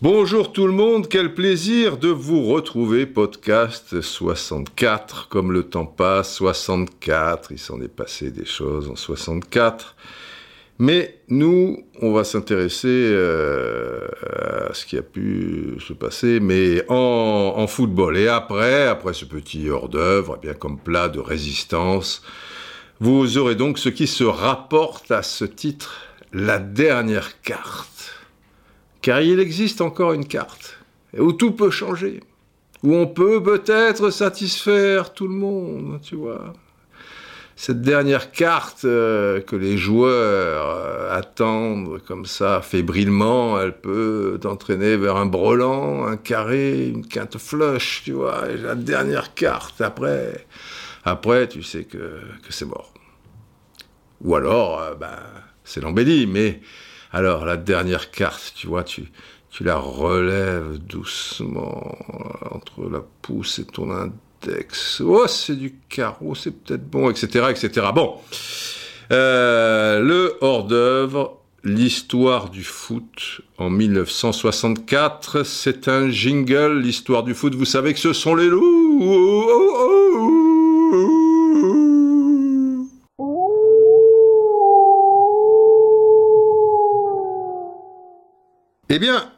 Bonjour tout le monde, quel plaisir de vous retrouver, podcast 64, comme le temps passe, 64, il s'en est passé des choses en 64. Mais nous, on va s'intéresser euh, à ce qui a pu se passer, mais en, en football. Et après, après ce petit hors-d'œuvre, eh bien comme plat de résistance, vous aurez donc ce qui se rapporte à ce titre, la dernière carte. Car il existe encore une carte où tout peut changer, où on peut peut-être satisfaire tout le monde, tu vois. Cette dernière carte euh, que les joueurs euh, attendent comme ça, fébrilement, elle peut t'entraîner vers un brelan, un carré, une quinte flush, tu vois. Et la dernière carte, après, après, tu sais que, que c'est mort. Ou alors, euh, ben, c'est l'embellie, mais alors la dernière carte, tu vois, tu, la relèves doucement entre la pouce et ton index. Oh, c'est du carreau, c'est peut-être bon, etc., etc. Bon, Euh, le hors-d'œuvre, l'histoire du foot en 1964, c'est un jingle, l'histoire du foot. Vous savez que ce sont les loups. Eh bien,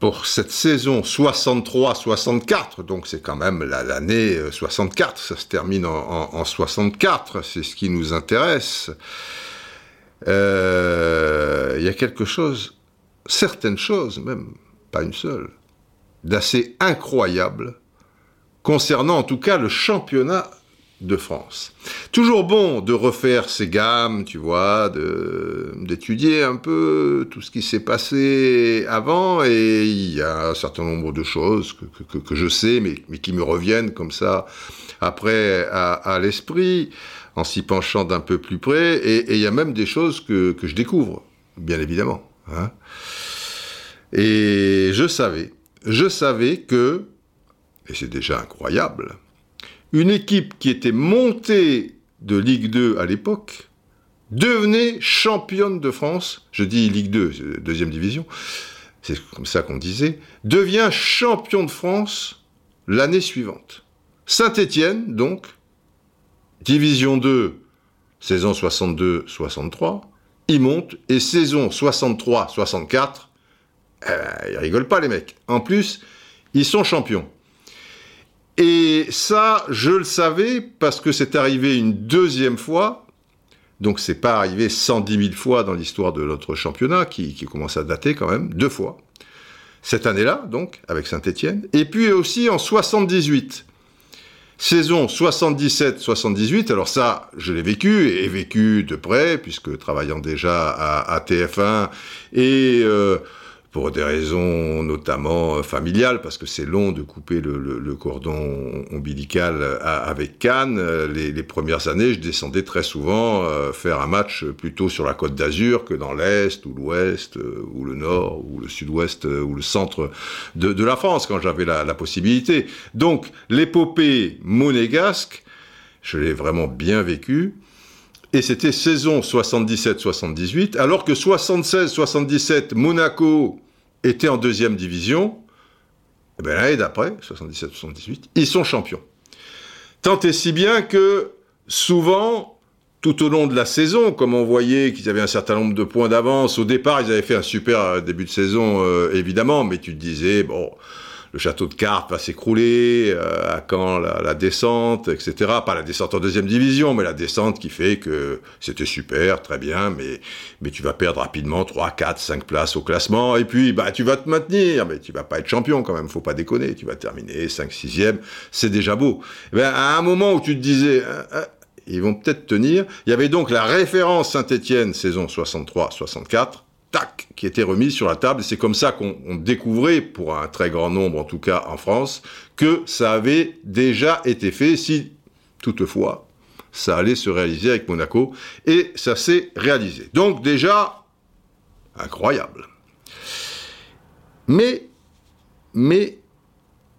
pour cette saison 63-64, donc c'est quand même la- l'année euh, 64, ça se termine en, en- en 64, c'est ce qui nous intéresse. Euh, Il y a quelque chose, certaines choses même, pas une seule, d'assez incroyable concernant en tout cas le championnat de France. Toujours bon de refaire ces gammes, tu vois, d'étudier un peu tout ce qui s'est passé avant, et il y a un certain nombre de choses que, que- que- je sais, mais, mais qui me reviennent comme ça après à, l'esprit, en s'y penchant d'un peu plus près, et il y a même des choses que, que je découvre, bien évidemment. hein. Et je savais, je savais que, et c'est déjà incroyable, une équipe qui était montée de Ligue 2 à l'époque devenait championne de France, je dis Ligue 2, c'est deuxième division, c'est comme ça qu'on disait, devient champion de France l'année suivante. Saint-Étienne, donc, division 2, saison 62-63, il monte, et saison 63-64, eh ben, ils rigolent pas les mecs. En plus, ils sont champions. Et ça, je le savais parce que c'est arrivé une deuxième fois. Donc c'est pas arrivé 110 000 fois dans l'histoire de notre championnat, qui, commence à dater quand même, deux fois. Cette année-là, donc, avec Saint-Étienne. Et puis aussi en 78. Saison 77-78, alors ça, je l'ai vécu, et vécu de près, puisque travaillant déjà à, à TF1, et euh, pour des raisons notamment euh, familiales, parce que c'est long de couper le, le- le cordon ombilical à- avec Cannes. Euh, Les, les premières années, je descendais très souvent euh, faire un match plutôt sur la côte d'Azur que dans l'Est, ou l'Ouest, euh, ou le Nord, ou le Sud-Ouest, euh, ou le centre de, de la France, quand j'avais la, la possibilité. Donc, l'épopée monégasque, je l'ai vraiment bien vécu. Et c'était saison 77-78, alors que 76-77, Monaco était en deuxième division. Et bien l'année d'après, 77-78, ils sont champions. Tant et si bien que souvent, tout au long de la saison, comme on voyait qu'ils avaient un certain nombre de points d'avance, au départ, ils avaient fait un super euh, début de saison, euh, évidemment, mais tu te disais, bon, le château de cartes va s'écrouler, euh, à quand la, descente, etc. Pas la descente en deuxième division, mais la descente qui fait que c'était super, très bien, mais, mais tu vas perdre rapidement 3, 4, 5 places au classement, et puis bah, tu vas te maintenir, mais tu vas pas être champion quand même, faut pas déconner, tu vas terminer 5, 6e, c'est déjà beau. Eh ben, à un moment où tu te disais, euh, euh, ils vont peut-être tenir, il y avait donc la référence Saint-Étienne saison 63-64, tac, qui était remise sur la table. C'est comme ça qu'on on découvrait, pour un très grand nombre en tout cas en France, que ça avait déjà été fait, si toutefois ça allait se réaliser avec Monaco. Et ça s'est réalisé. Donc déjà, incroyable. Mais, mais,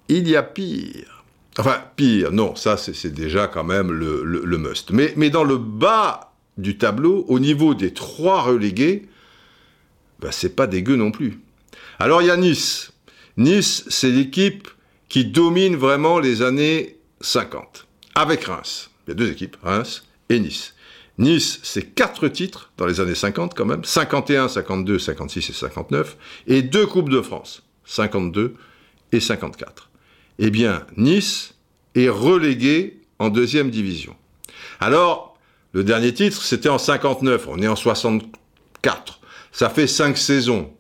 il y a pire. Enfin, pire, non, ça c'est déjà quand même le, must. Mais, mais, dans le bas du tableau, au niveau des trois relégués, ben, c'est pas dégueu non plus. Alors il y a Nice. Nice, c'est l'équipe qui domine vraiment les années 50, avec Reims. Il y a deux équipes, Reims et Nice. Nice, c'est quatre titres dans les années 50 quand même, 51, 52, 56 et 59, et deux Coupes de France, 52 et 54 eh bien, Nice est relégué en deuxième division. Alors, le dernier titre, c'était en 59, on est en 64. Ça fait cinq saisons.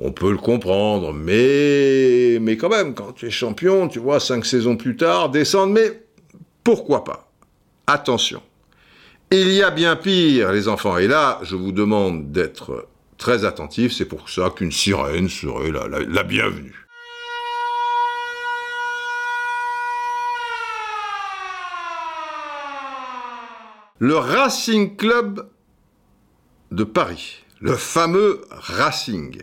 On peut le comprendre, mais, quand même, quand tu es champion, tu vois, cinq saisons plus tard, descendre, mais pourquoi pas? Attention. Il y a bien pire, les enfants. Et là, je vous demande d'être très attentifs. C'est pour ça qu'une sirène serait la bienvenue. le Racing Club de Paris, le fameux Racing.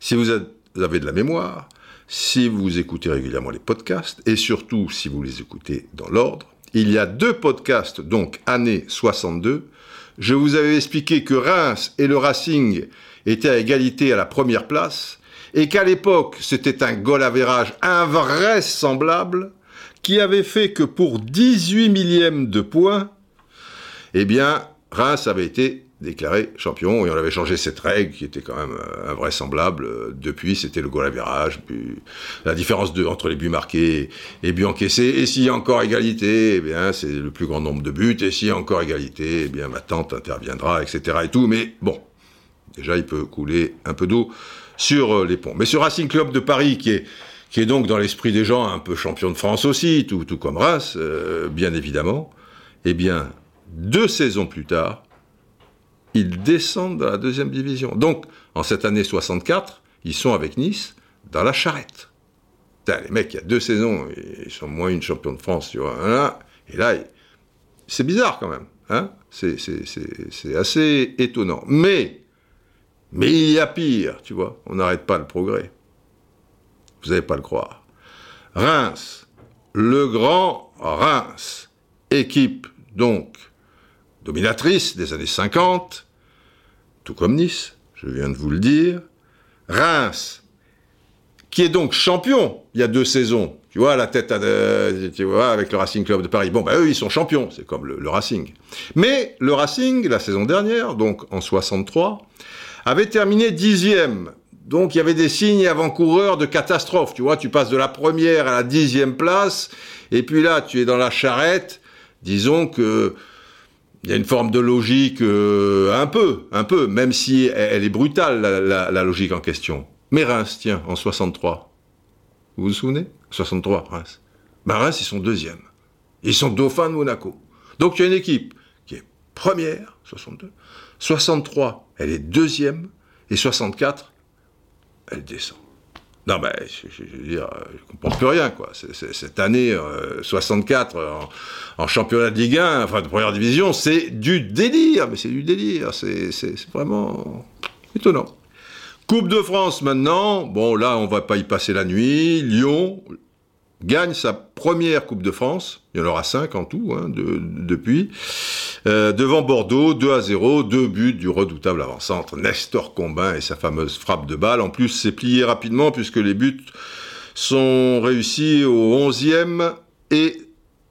Si vous avez de la mémoire, si vous écoutez régulièrement les podcasts, et surtout si vous les écoutez dans l'ordre, il y a deux podcasts, donc année 62, je vous avais expliqué que Reims et le Racing étaient à égalité à la première place, et qu'à l'époque, c'était un goal avérage invraisemblable, qui avait fait que pour 18 millièmes de points, eh bien, Reims avait été déclaré champion et on avait changé cette règle qui était quand même euh, invraisemblable. Depuis, c'était le goal à virage, puis la différence entre les buts marqués et buts encaissés. Et s'il y a encore égalité, eh bien, c'est le plus grand nombre de buts. Et s'il y a encore égalité, eh bien, ma tante interviendra, etc. et tout. Mais bon, déjà, il peut couler un peu d'eau sur euh, les ponts. Mais ce Racing Club de Paris, qui est, qui est donc dans l'esprit des gens un peu champion de France aussi, tout, tout comme Reims, euh, bien évidemment, eh bien, deux saisons plus tard, ils descendent dans la deuxième division. Donc, en cette année 64, ils sont avec Nice dans la charrette. les mecs, il y a deux saisons, ils sont moins une champion de France, tu vois. Et là, c'est bizarre quand même. Hein c'est assez étonnant. Mais, mais il y a pire, tu vois. On n'arrête pas le progrès. Vous n'allez pas le croire. Reims, le grand Reims, équipe donc dominatrice des années 50, tout comme Nice, je viens de vous le dire. Reims, qui est donc champion il y a deux saisons. Tu vois, la tête, vois, avec le Racing Club de Paris. Bon, ben eux, ils sont champions, c'est comme le, Racing. Mais le Racing, la saison dernière, donc en 63, avait terminé dixième. Donc il y avait des signes avant-coureurs de catastrophe. Tu vois, tu passes de la première à la dixième place, et puis là, tu es dans la charrette. Disons que il y a une forme de logique euh, un peu, un peu, même si elle, est brutale, la, logique en question. Mais Reims, tiens, en 63. Vous vous souvenez? 63, Reims. Ben Reims, ils sont deuxièmes. Ils sont dauphins de Monaco. Donc il y a une équipe qui est première, 62. 63, elle est deuxième. Et 64, elle descend. Non, ben, je, veux dire, je comprends plus rien, quoi. cette année 64 euh, en, championnat de Ligue 1, enfin de première division, c'est du délire, mais c'est du délire. C'est vraiment étonnant. Coupe de France maintenant. Bon, là, on va pas y passer la nuit. Lyon, gagne sa première Coupe de France. Il y en aura cinq en tout hein, depuis. Euh, devant Bordeaux, 2 à 0, deux buts du redoutable avant-centre Nestor Combin et sa fameuse frappe de balle. En plus, c'est plié rapidement puisque les buts sont réussis au 11e et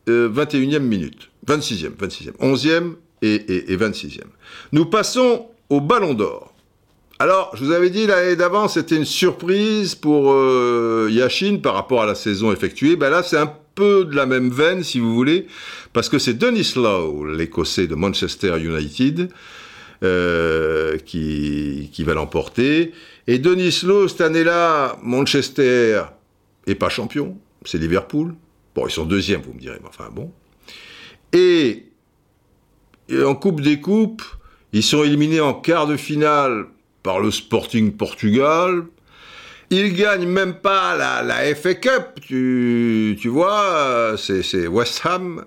21e euh, minute. 26e, 26e. 11e et, et, et 26e. Nous passons au Ballon d'Or. Alors, je vous avais dit l'année d'avant, c'était une surprise pour euh, Yashin par rapport à la saison effectuée. Ben là, c'est un peu de la même veine, si vous voulez, parce que c'est Denis Lowe, l'Écossais de Manchester United, euh, qui, qui va l'emporter. Et Denis Lowe, cette année-là, Manchester est pas champion, c'est Liverpool. Bon, ils sont deuxièmes, vous me direz, mais enfin bon. Et, et en Coupe des Coupes, ils sont éliminés en quart de finale par le Sporting Portugal. Il gagne même pas la, la FA Cup, tu, tu vois, c'est West Ham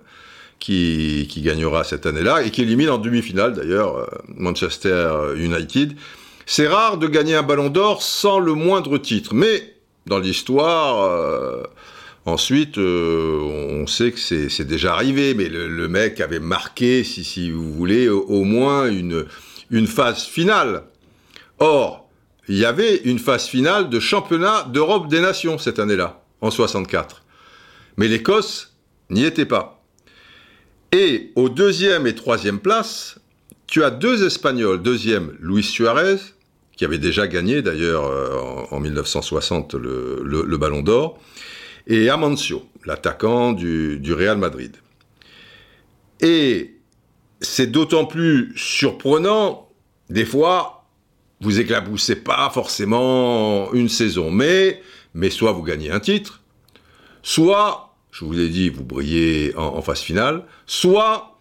qui, qui gagnera cette année-là et qui élimine en demi-finale d'ailleurs euh, Manchester United. C'est rare de gagner un ballon d'or sans le moindre titre, mais dans l'histoire, euh, Ensuite, euh, on sait que c'est déjà arrivé, mais le, mec avait marqué, si, si vous voulez, au, moins une, une phase finale. Or, il y avait une phase finale de championnat d'Europe des Nations cette année-là, en 64. Mais l'Écosse n'y était pas. Et aux deuxième et troisième place, tu as deux Espagnols. Deuxième, Luis Suarez, qui avait déjà gagné d'ailleurs euh, en, 1960 le, Ballon d'Or, et Amancio, l'attaquant du, Real Madrid. Et c'est d'autant plus surprenant, des fois, vous éclaboussez pas forcément une saison, mais, mais soit vous gagnez un titre, soit, je vous l'ai dit, vous brillez en phase finale, soit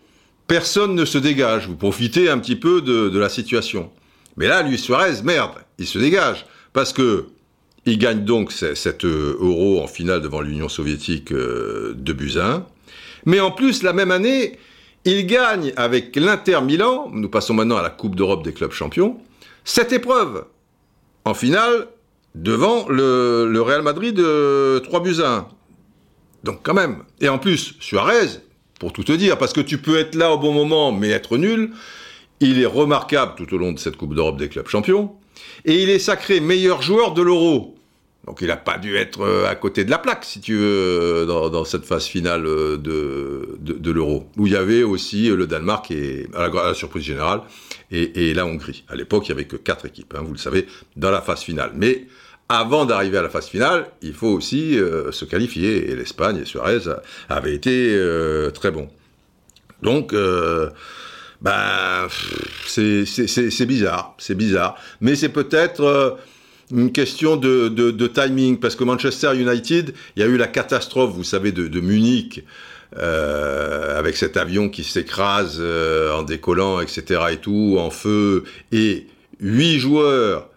personne ne se dégage, vous profitez un petit peu de, la situation. Mais là, Luis Suarez, merde, il se dégage, parce que il gagne donc cet euh, euro en finale devant l'Union soviétique euh, de Buzyn. Mais en plus, la même année, il gagne avec l'Inter Milan, nous passons maintenant à la Coupe d'Europe des clubs champions, cette épreuve en finale devant le, Real Madrid de 3 buts 1. Donc quand même. Et en plus, Suarez, pour tout te dire, parce que tu peux être là au bon moment mais être nul. Il est remarquable tout au long de cette Coupe d'Europe des clubs champions. Et il est sacré meilleur joueur de l'Euro. Donc il n'a pas dû être euh, à côté de la plaque, si tu veux, euh, dans, cette phase finale euh, de, de, l'Euro. Où il y avait aussi le Danemark, et, à, la, surprise générale, et, la Hongrie. À l'époque, il n'y avait que quatre équipes, hein, vous le savez, dans la phase finale. Mais avant d'arriver à la phase finale, il faut aussi euh, se qualifier. Et l'Espagne et Suarez avaient été euh, très bons. Donc, euh, ben, c'est bizarre, c'est bizarre. Mais c'est peut-être une question de, timing, parce que Manchester United, il y a eu la catastrophe, vous savez, de, de Munich. Avec cet avion qui s'écrase en décollant, etc. et tout, en feu, et huit joueurs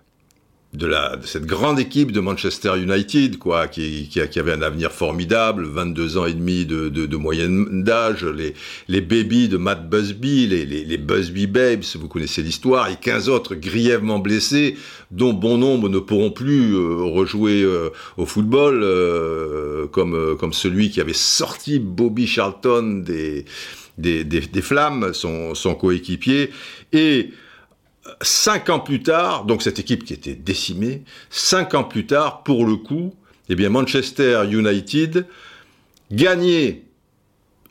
de, la, de cette grande équipe de Manchester United, quoi, qui, qui, qui, avait un avenir formidable, 22 ans et demi de, de, de moyenne d'âge, les, les babies de Matt Busby, les, les, les Busby Babes, vous connaissez l'histoire, et 15 autres grièvement blessés, dont bon nombre ne pourront plus euh, rejouer euh, au football, euh, comme, comme celui qui avait sorti Bobby Charlton des, des, des, des flammes, son, son coéquipier, et cinq ans plus tard, donc cette équipe qui était décimée, cinq ans plus tard, pour le coup, eh bien Manchester United gagnait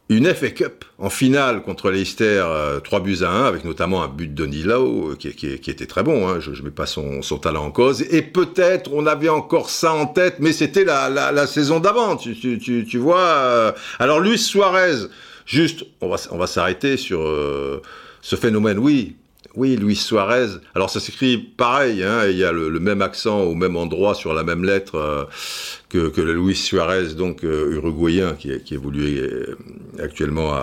une FA Cup en finale contre Leicester 3 euh, buts à 1, avec notamment un but de Nilo euh, qui, était très bon, hein, je ne mets pas son, talent en cause, et peut-être on avait encore ça en tête, mais c'était la, saison d'avant, tu, vois. Euh. alors Luis Suarez, juste, on va, on va s'arrêter sur ce phénomène, oui, oui, Luis Suarez. Alors ça s'écrit pareil, hein, il y a le, même accent au même endroit sur la même lettre euh, que, le Luis Suarez, donc euh, uruguayen, qui, évolue euh, actuellement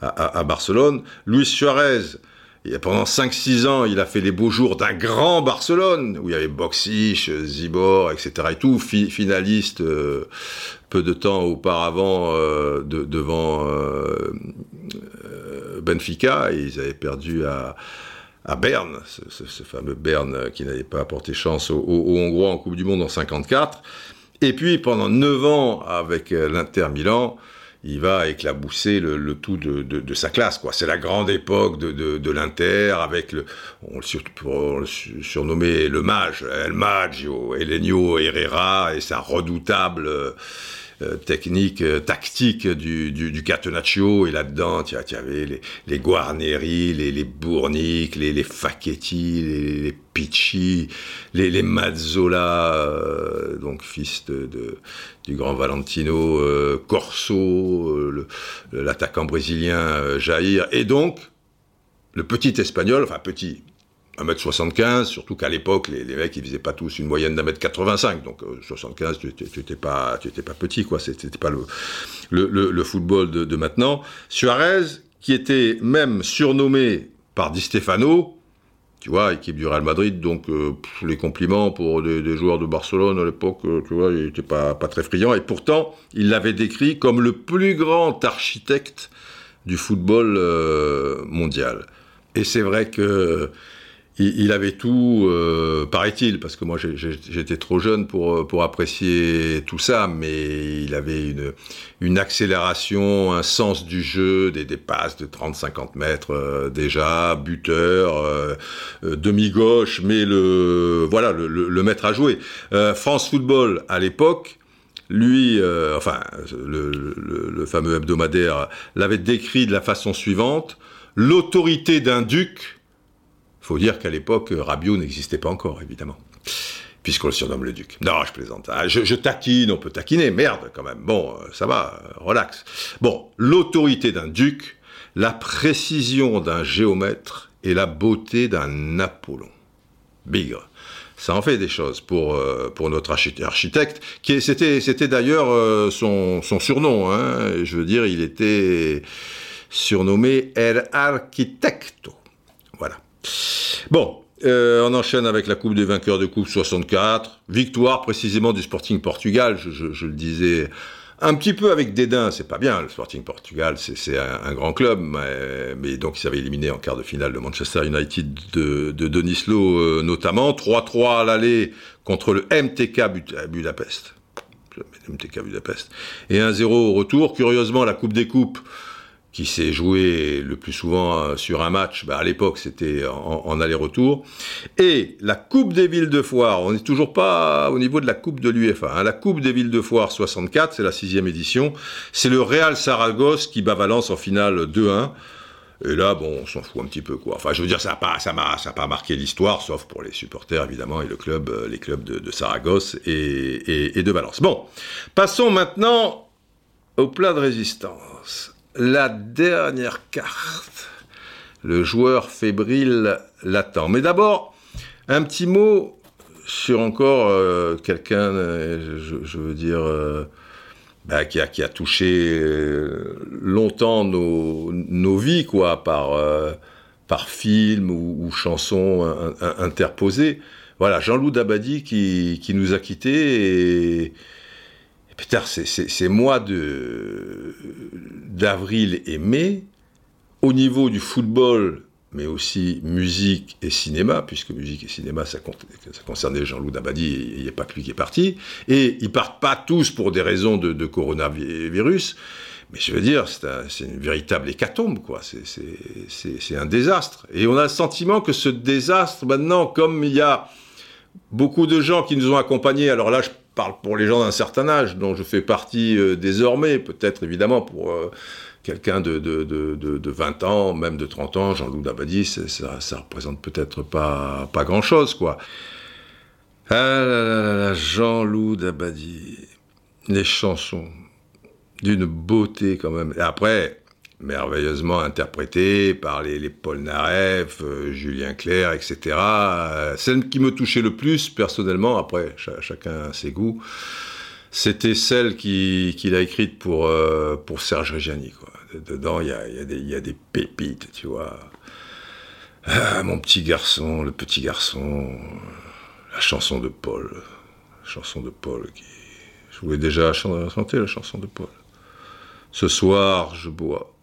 à, Barcelone. Luis Suarez, pendant 5-6 ans, il a fait les beaux jours d'un grand Barcelone, où il y avait Boxish, Zibor, etc. et tout, finaliste peu de temps auparavant devant Benfica, ils avaient perdu à à Berne, ce, fameux Berne qui n'avait pas apporté chance aux, Hongrois en Coupe du Monde en 54. Et puis pendant 9 ans avec euh, l'Inter Milan, il va éclabousser le, tout de, sa classe. quoi. C'est la grande époque de, l'Inter avec le, on le, surnommait le mage, El Maggio, Elenio Herrera et sa redoutable euh, technique, euh, tactique du, du, Catenaccio, et là-dedans, tu avais les, les Guarneri, les, les Bournic, les, les Facchetti, les, les Picci, les, les Mazzola, euh, donc fils de, du grand Valentino Corso, l'attaquant brésilien Jair, et donc le petit espagnol, enfin petit, 1m75, surtout qu'à l'époque, les, mecs, ils faisaient pas tous une moyenne d'un mètre 85, donc 75, euh, tu, tu, pas, petit, quoi, c'était pas le, football de, maintenant. Suarez, qui était même surnommé par Di Stefano, tu vois, équipe du Real Madrid, donc euh, les compliments pour des, joueurs de Barcelone à l'époque, euh, tu vois, il n'était pas très friand, et pourtant, il l'avait décrit comme le plus grand architecte du football mondial. Et c'est vrai que il, avait tout, euh, paraît-il, parce que moi j'étais trop jeune pour, pour apprécier tout ça, mais il avait une, une accélération, un sens du jeu, des, des passes de 30-50 mètres euh, déjà, buteur, euh, demi-gauche, mais le, voilà, le, le, maître à jouer. France Football, à l'époque, lui, enfin, le, le, fameux hebdomadaire l'avait décrit de la façon suivante l'autorité d'un duc faut dire qu'à l'époque, Rabiot n'existait pas encore, évidemment. Puisqu'on le surnomme le duc. Non, je plaisante. Ah, je, taquine, on peut taquiner. Merde, quand même. Bon, euh, ça va, euh, relax. Bon, l'autorité d'un duc, la précision d'un géomètre et la beauté d'un Apollon. Bigre ça en fait des choses pour, euh, pour notre architecte, qui c'était, c'était d'ailleurs son, surnom. Hein. Je veux dire, il était surnommé El Arquitecto. Voilà. Bon, euh, on enchaîne avec la Coupe des vainqueurs de Coupe 64. Victoire précisément du Sporting Portugal, je, le disais un petit peu avec dédain, c'est pas bien, le Sporting Portugal, c'est un, grand club, mais, donc il s'avait éliminé en quart de finale de Manchester United de, de euh, notamment, 3-3 à l'aller contre le MTK Budapest. MTK Budapest. Et 1-0 au retour. Curieusement, la Coupe des Coupes, qui s'est joué le plus souvent euh, sur un match, bah à l'époque c'était en, aller-retour. Et la Coupe des villes de foire, on n'est toujours pas au niveau de la Coupe de l'UEFA. Hein. La Coupe des villes de foire 64, c'est la sixième édition. C'est le Real Saragosse qui bat Valence en finale 2-1. Et là, bon, on s'en fout un petit peu. Enfin, je veux dire, ça n'a pas, ça pas marqué l'histoire, sauf pour les supporters, évidemment, et le club, euh, les clubs de, Saragosse et de Valence. Bon, passons maintenant au plat de résistance la dernière carte. Le joueur fébrile l'attend. Mais d'abord, un petit mot sur encore euh, quelqu'un, euh, je, veux dire, euh, bah, qui, a, touché longtemps nos, vies, quoi, par, par film ou, chanson interposée. Voilà, Jean-Loup Dabadi qui, qui, nous a quittés et Putain, ces mois d'avril et mai, au niveau du football, mais aussi musique et cinéma, puisque musique et cinéma, ça, concernait Jean-Loup Dabadi, il n'y a pas que lui qui est parti, et ils partent pas tous pour des raisons de, coronavirus, mais je veux dire, c'est une véritable hécatombe, quoi. C'est un désastre. Et on a le sentiment que ce désastre, maintenant, comme il y a beaucoup de gens qui nous ont accompagnés, alors là, je parle pour les gens d'un certain âge, dont je fais partie euh, désormais, peut-être évidemment pour euh, quelqu'un de, de, de, 20 ans, même de 30 ans, Jean-Loup Dabadi, ça, ça représente peut-être pas, pas grand-chose, quoi. Ah là là, Jean-Loup Dabadi, les chansons, d'une beauté quand même. Et après, merveilleusement interprété par les, Paul Naref, euh, Julien Clerc, etc. Euh, celle qui me touchait le plus, personnellement, après, chacun a ses goûts, c'était celle qu'il qui a écrite pour, euh, Serge Reggiani. Dedans, il y a, des pépites, tu vois. Ah, mon petit garçon, le petit garçon, la chanson de Paul. La chanson de Paul. Je voulais déjà chanter la chanson de Paul. Ce soir, je bois.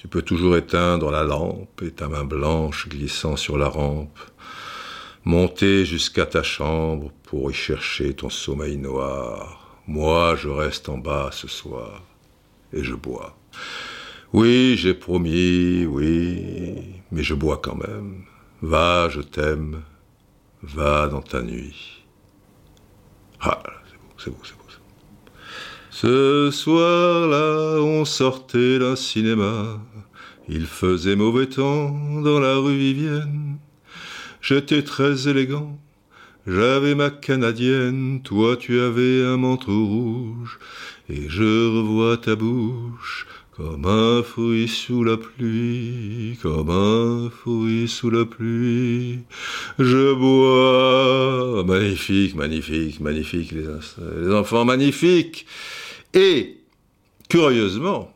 Tu peux toujours éteindre la lampe et ta main blanche glissant sur la rampe, monter jusqu'à ta chambre pour y chercher ton sommeil noir. Moi, je reste en bas ce soir et je bois. Oui, j'ai promis, oui, mais je bois quand même. Va, je t'aime, va dans ta nuit. Ah, c'est beau, c'est beau, c'est beau. Ce soir-là, on sortait d'un cinéma. Il faisait mauvais temps dans la rue Vivienne. J'étais très élégant, j'avais ma canadienne, toi tu avais un manteau rouge, et je revois ta bouche comme un fruit sous la pluie, comme un fruit sous la pluie. Je bois, magnifique, magnifique, magnifique, les, les enfants magnifiques. Et, curieusement,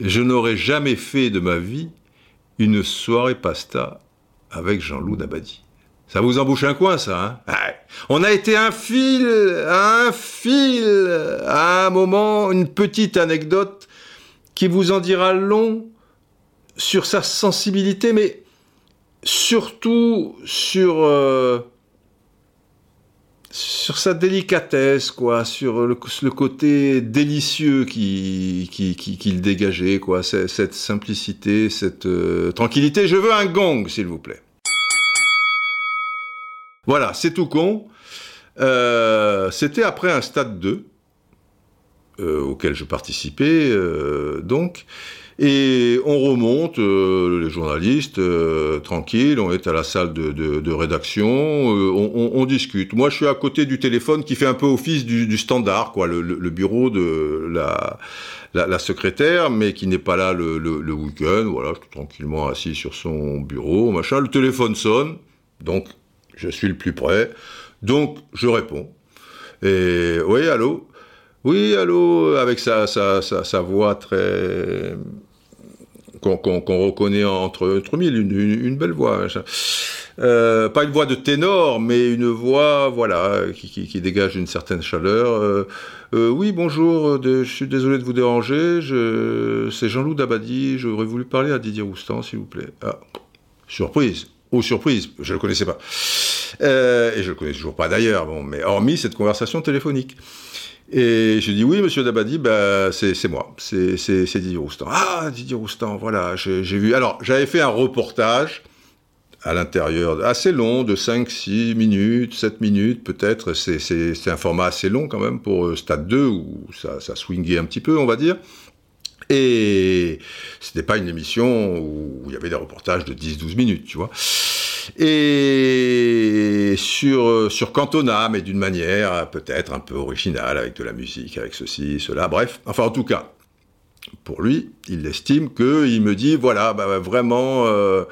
je n'aurais jamais fait de ma vie une soirée pasta avec Jean-Loup Dabadi. Ça vous embouche un coin, ça, hein? On a été un fil, un fil, à un moment, une petite anecdote qui vous en dira long sur sa sensibilité, mais surtout sur euh, sur sa délicatesse, quoi, sur le, côté délicieux qu'il qui, dégageait, quoi, cette simplicité, cette euh, tranquillité. Je veux un gong, s'il vous plaît. Voilà, c'est tout con. Euh, c'était après un stade 2, euh, auquel je participais, donc. Et on remonte, euh, les journalistes, euh, tranquilles, on est à la salle de, rédaction, euh, on, discute. Moi, je suis à côté du téléphone qui fait un peu office du, standard, quoi, le, bureau de la, secrétaire, mais qui n'est pas là le, week-end. Voilà, je suis tranquillement assis sur son bureau, machin. Le téléphone sonne, donc je suis le plus près. Donc, je réponds. Et oui, allô? Oui, allô, avec sa, voix très. Qu'on reconnaît entre, mille, une, belle voix. Euh, pas une voix de ténor, mais une voix, voilà, qui, dégage une certaine chaleur. Euh, euh, oui, bonjour, je suis désolé de vous déranger. C'est Jean-Loup Dabadi, j'aurais voulu parler à Didier Roustan, s'il vous plaît. Ah, surprise. Oh, surprise, je ne le connaissais pas. et je ne le connais toujours pas d'ailleurs, mais hormis cette conversation téléphonique. Et je dis oui, monsieur Dabadi, bah, c'est moi, c'est Didier Roustan. Ah, Didier Roustan, voilà, j'ai vu. Alors, j'avais fait un reportage à l'intérieur, assez long, de 5, 6 minutes, 7 minutes peut-être. C'est un format assez long quand même pour euh, Stade 2, où ça, ça swingait un petit peu, on va dire. Et c'était pas une émission où il y avait des reportages de 10-12 minutes, tu vois. Et sur, sur Cantona, mais d'une manière peut-être un peu originale, avec de la musique, avec ceci, cela, bref. Enfin, en tout cas, pour lui, il estime qu'il me dit, voilà, bah, vraiment, euh,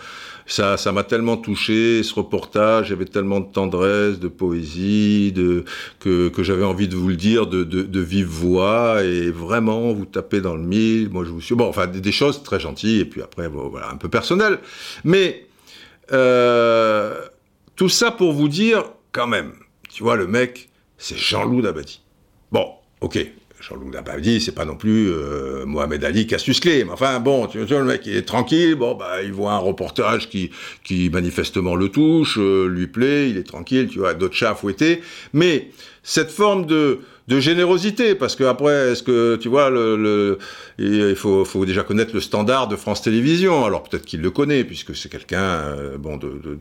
ça, ça m'a tellement touché, ce reportage, il y avait tellement de tendresse, de poésie, de, que, que j'avais envie de vous le dire de, de, de, vive voix, et vraiment, vous tapez dans le mille, moi je vous suis... Bon, enfin, des, choses très gentilles, et puis après, voilà, un peu personnelles. Mais, euh, tout ça pour vous dire, quand même, tu vois, le mec, c'est Jean-Loup Dabadi. Bon, ok, Jean-Luc Dabadi, c'est pas non plus euh, Mohamed Ali Cassius Clay. Mais enfin, bon, tu vois, le mec, il est tranquille. Bon, bah, il voit un reportage qui, qui manifestement le touche, euh, lui plaît, il est tranquille, tu vois, d'autres chats fouettés. Mais cette forme de, de générosité, parce que après, est-ce que tu vois, le, il faut, faut, déjà connaître le standard de France Télévisions. Alors peut-être qu'il le connaît, puisque c'est quelqu'un, euh, bon, de, de,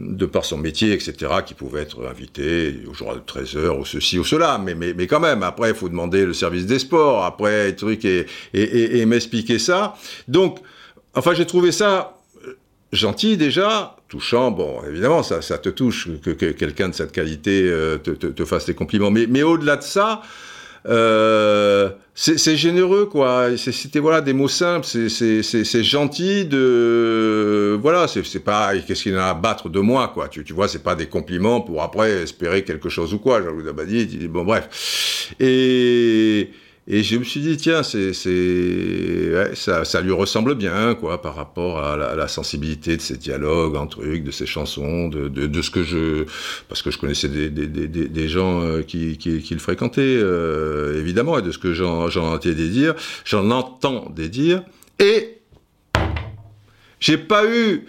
de, par son métier, etc., qui pouvait être invité au jour de 13 heures, ou ceci ou cela. Mais, mais, mais quand même, après, il faut demander le service des sports, après, truc et, et, et, et m'expliquer ça. Donc, enfin, j'ai trouvé ça gentil déjà, touchant, bon, évidemment, ça, ça te touche que, quelqu'un de cette qualité euh, te, te, fasse des compliments. Mais, mais au-delà de ça, euh, c'est généreux, quoi. C'était voilà des mots simples, c'est gentil de voilà, c'est pas qu'est-ce qu'il a à battre de moi, quoi. Tu, tu vois, c'est pas des compliments pour après espérer quelque chose ou quoi. Jean-Louis Dabadi, bon bref. Et et je me suis dit, tiens, c'est, ouais, ça, ça, lui ressemble bien, quoi, par rapport à la, sensibilité de ses dialogues, truc, de ses chansons, de, de, ce que je. Parce que je connaissais des, des, des, des gens euh, qui, qui, le fréquentaient, euh, évidemment, et de ce que j'en, j'en entendais dire, j'en entendais dire. Et j'ai pas eu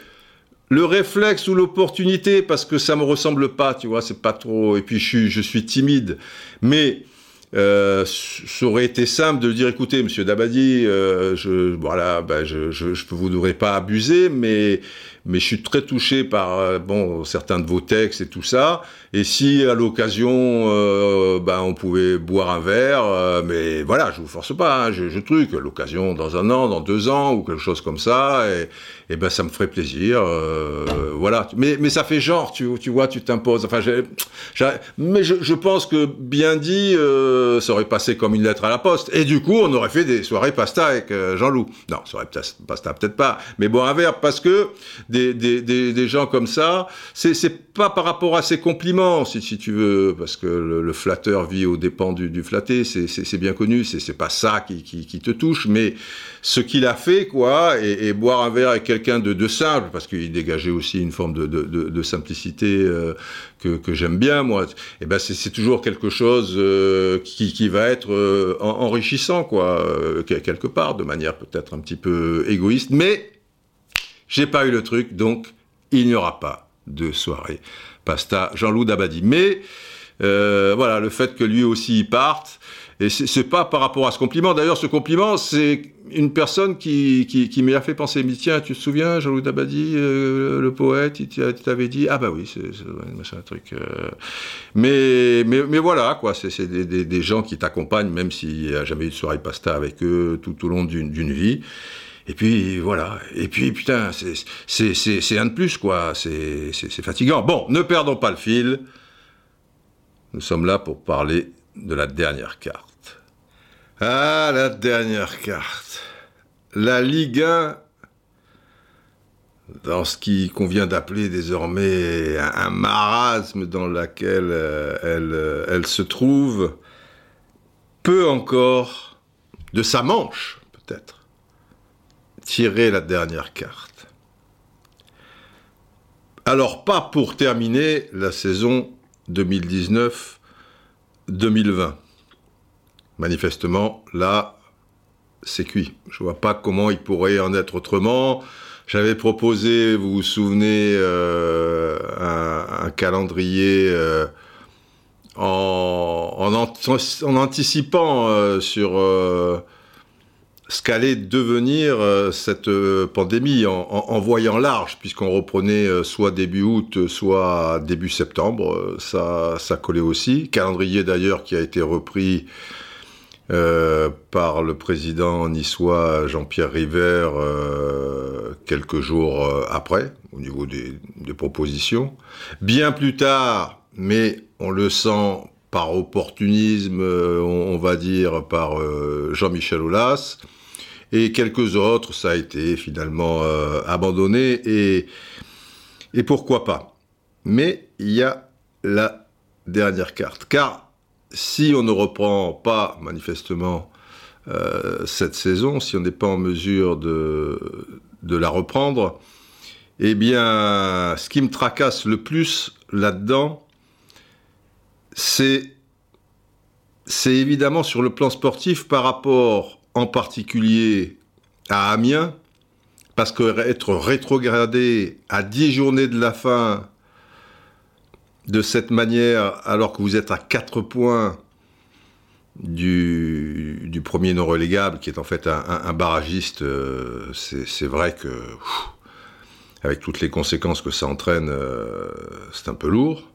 le réflexe ou l'opportunité parce que ça me ressemble pas, tu vois, c'est pas trop. Et puis je suis, je suis timide. Mais euh, ça aurait été simple de dire écoutez, monsieur Dabadi, euh, je, voilà, ben je, je, je vous n'aurez pas abusé, mais mais je suis très touché par euh, bon certains de vos textes et tout ça. Et si à l'occasion, euh, ben on pouvait boire un verre, euh, mais voilà, je vous force pas, hein, je, je truc, l'occasion dans un an, dans deux ans ou quelque chose comme ça, et, et ben ça me ferait plaisir, euh, voilà. Mais mais ça fait genre, tu tu vois, tu t'imposes. Enfin, j'ai, mais je, je, pense que bien dit, euh, ça aurait passé comme une lettre à la poste. Et du coup, on aurait fait des soirées pasta avec Jean-Loup. Non, soirée pasta peut-être pas, mais boire un verre parce que des, des, des, gens comme ça, c'est pas par rapport à ses compliments, si, tu veux, parce que le, flatteur vit aux dépens du, flatté, c'est bien connu, c'est pas ça qui, te touche, mais ce qu'il a fait, quoi, et, boire un verre avec quelqu'un de, simple, parce qu'il dégageait aussi une forme de, simplicité euh, que, j'aime bien, moi, et eh ben c'est toujours quelque chose euh, qui, qui, va être euh, enrichissant, quoi, quelque part, de manière peut-être un petit peu égoïste, mais j'ai pas eu le truc, donc il n'y aura pas de soirée pasta Jean-Loup Dabadi. Mais euh, voilà, le fait que lui aussi y parte, et c'est pas par rapport à ce compliment. D'ailleurs, ce compliment, c'est une personne qui, qui, qui m'y a fait penser. Mais tiens, tu te souviens, Jean-Louis Dabadi, euh, le poète, il t'avait dit, ah bah oui, c'est un truc. Euh. Mais, mais, mais voilà, quoi, c'est des, des, gens qui t'accompagnent, même s'il n'y a jamais eu de soirée pasta avec eux tout au long d'une vie. Et puis voilà. Et puis putain, c'est un de plus quoi. C'est fatigant. Bon, ne perdons pas le fil. Nous sommes là pour parler de la dernière carte. Ah, la dernière carte. La Ligue 1, dans ce qui convient d'appeler désormais un, marasme dans lequel euh, elle, euh, elle se trouve, peut encore, de sa manche peut-être, tirer la dernière carte. Alors pas pour terminer la saison 2019-2020 manifestement, là, c'est cuit. Je vois pas comment il pourrait en être autrement. J'avais proposé, vous vous souvenez, euh, un, calendrier euh, en, en, anticipant euh, sur ce qu'allait devenir cette pandémie, en, voyant large, puisqu'on reprenait soit début août, soit début septembre. ça, ça collait aussi. Calendrier d'ailleurs qui a été repris euh, par le président niçois Jean-Pierre River euh, quelques jours euh, après, au niveau des, propositions. Bien plus tard, mais on le sent par opportunisme, on, va dire par Jean-Michel Aulas, et quelques autres, ça a été finalement abandonné, et, pourquoi pas. Mais il y a la dernière carte, car si on ne reprend pas manifestement euh, cette saison, si on n'est pas en mesure de, de, la reprendre, eh bien, ce qui me tracasse le plus là-dedans, c'est évidemment sur le plan sportif par rapport en particulier à Amiens, parce qu'être rétrogradé à 10 journées de la fin de cette manière, alors que vous êtes à 4 points du, premier non relégable, qui est en fait un, barragiste, euh, c'est vrai que, avec toutes les conséquences que ça entraîne, euh, c'est un peu lourd.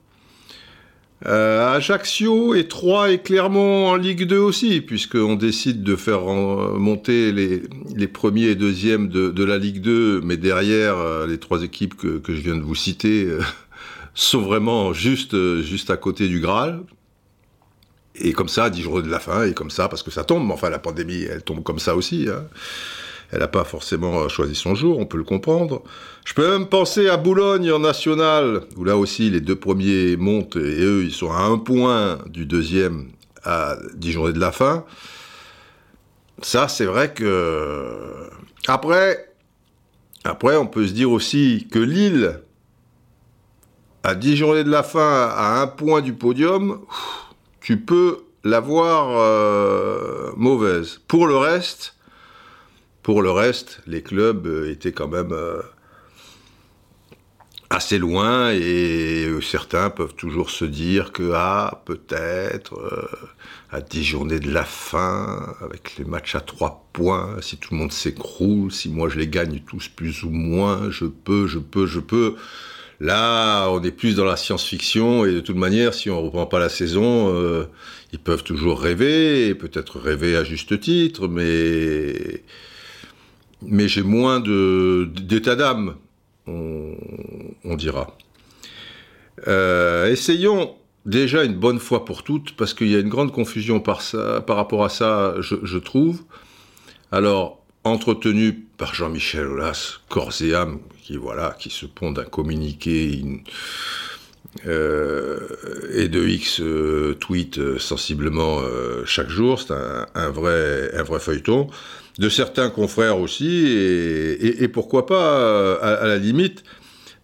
Euh, Ajaccio et Troyes et Clermont en Ligue 2 aussi, puisqu'on décide de faire monter les, premiers et deuxièmes de, la Ligue 2, mais derrière les trois équipes que, je viens de vous citer sont vraiment juste, euh, juste à côté du Graal. Et comme ça, 10 jours de la fin, et comme ça, parce que ça tombe. Enfin, la pandémie, elle tombe comme ça aussi. Hein. Elle n'a pas forcément euh, choisi son jour, on peut le comprendre. Je peux même penser à Boulogne en national, où là aussi les deux premiers montent, et eux, ils sont à un point du deuxième à 10 journées de la fin. Ça, c'est vrai que... Après, après, on peut se dire aussi que Lille, à 10 journées de la fin, à un point du podium, tu peux l'avoir euh, mauvaise. Pour le reste, pour le reste, les clubs euh, étaient quand même euh, assez loin et certains peuvent toujours se dire que ah peut-être à 10 journées de la fin avec les matchs à 3 points si tout le monde s'écroule si moi je les gagne tous plus ou moins je peux je peux je peux. Là, on est plus dans la science-fiction et de toute manière, si on reprend pas la saison, euh, ils peuvent toujours rêver, peut-être rêver à juste titre, mais mais j'ai moins d'état d'âme, on, dira. Euh, essayons déjà une bonne fois pour toutes, parce qu'il y a une grande confusion par, rapport à ça, je, trouve. Alors, entretenu par Jean-Michel Aulas, corps et âme, qui voilà, qui se pond d'un communiqué euh, et de X euh, tweets euh, sensiblement chaque jour. C'est un vrai feuilleton. De certains confrères aussi, et, pourquoi pas, à, la limite,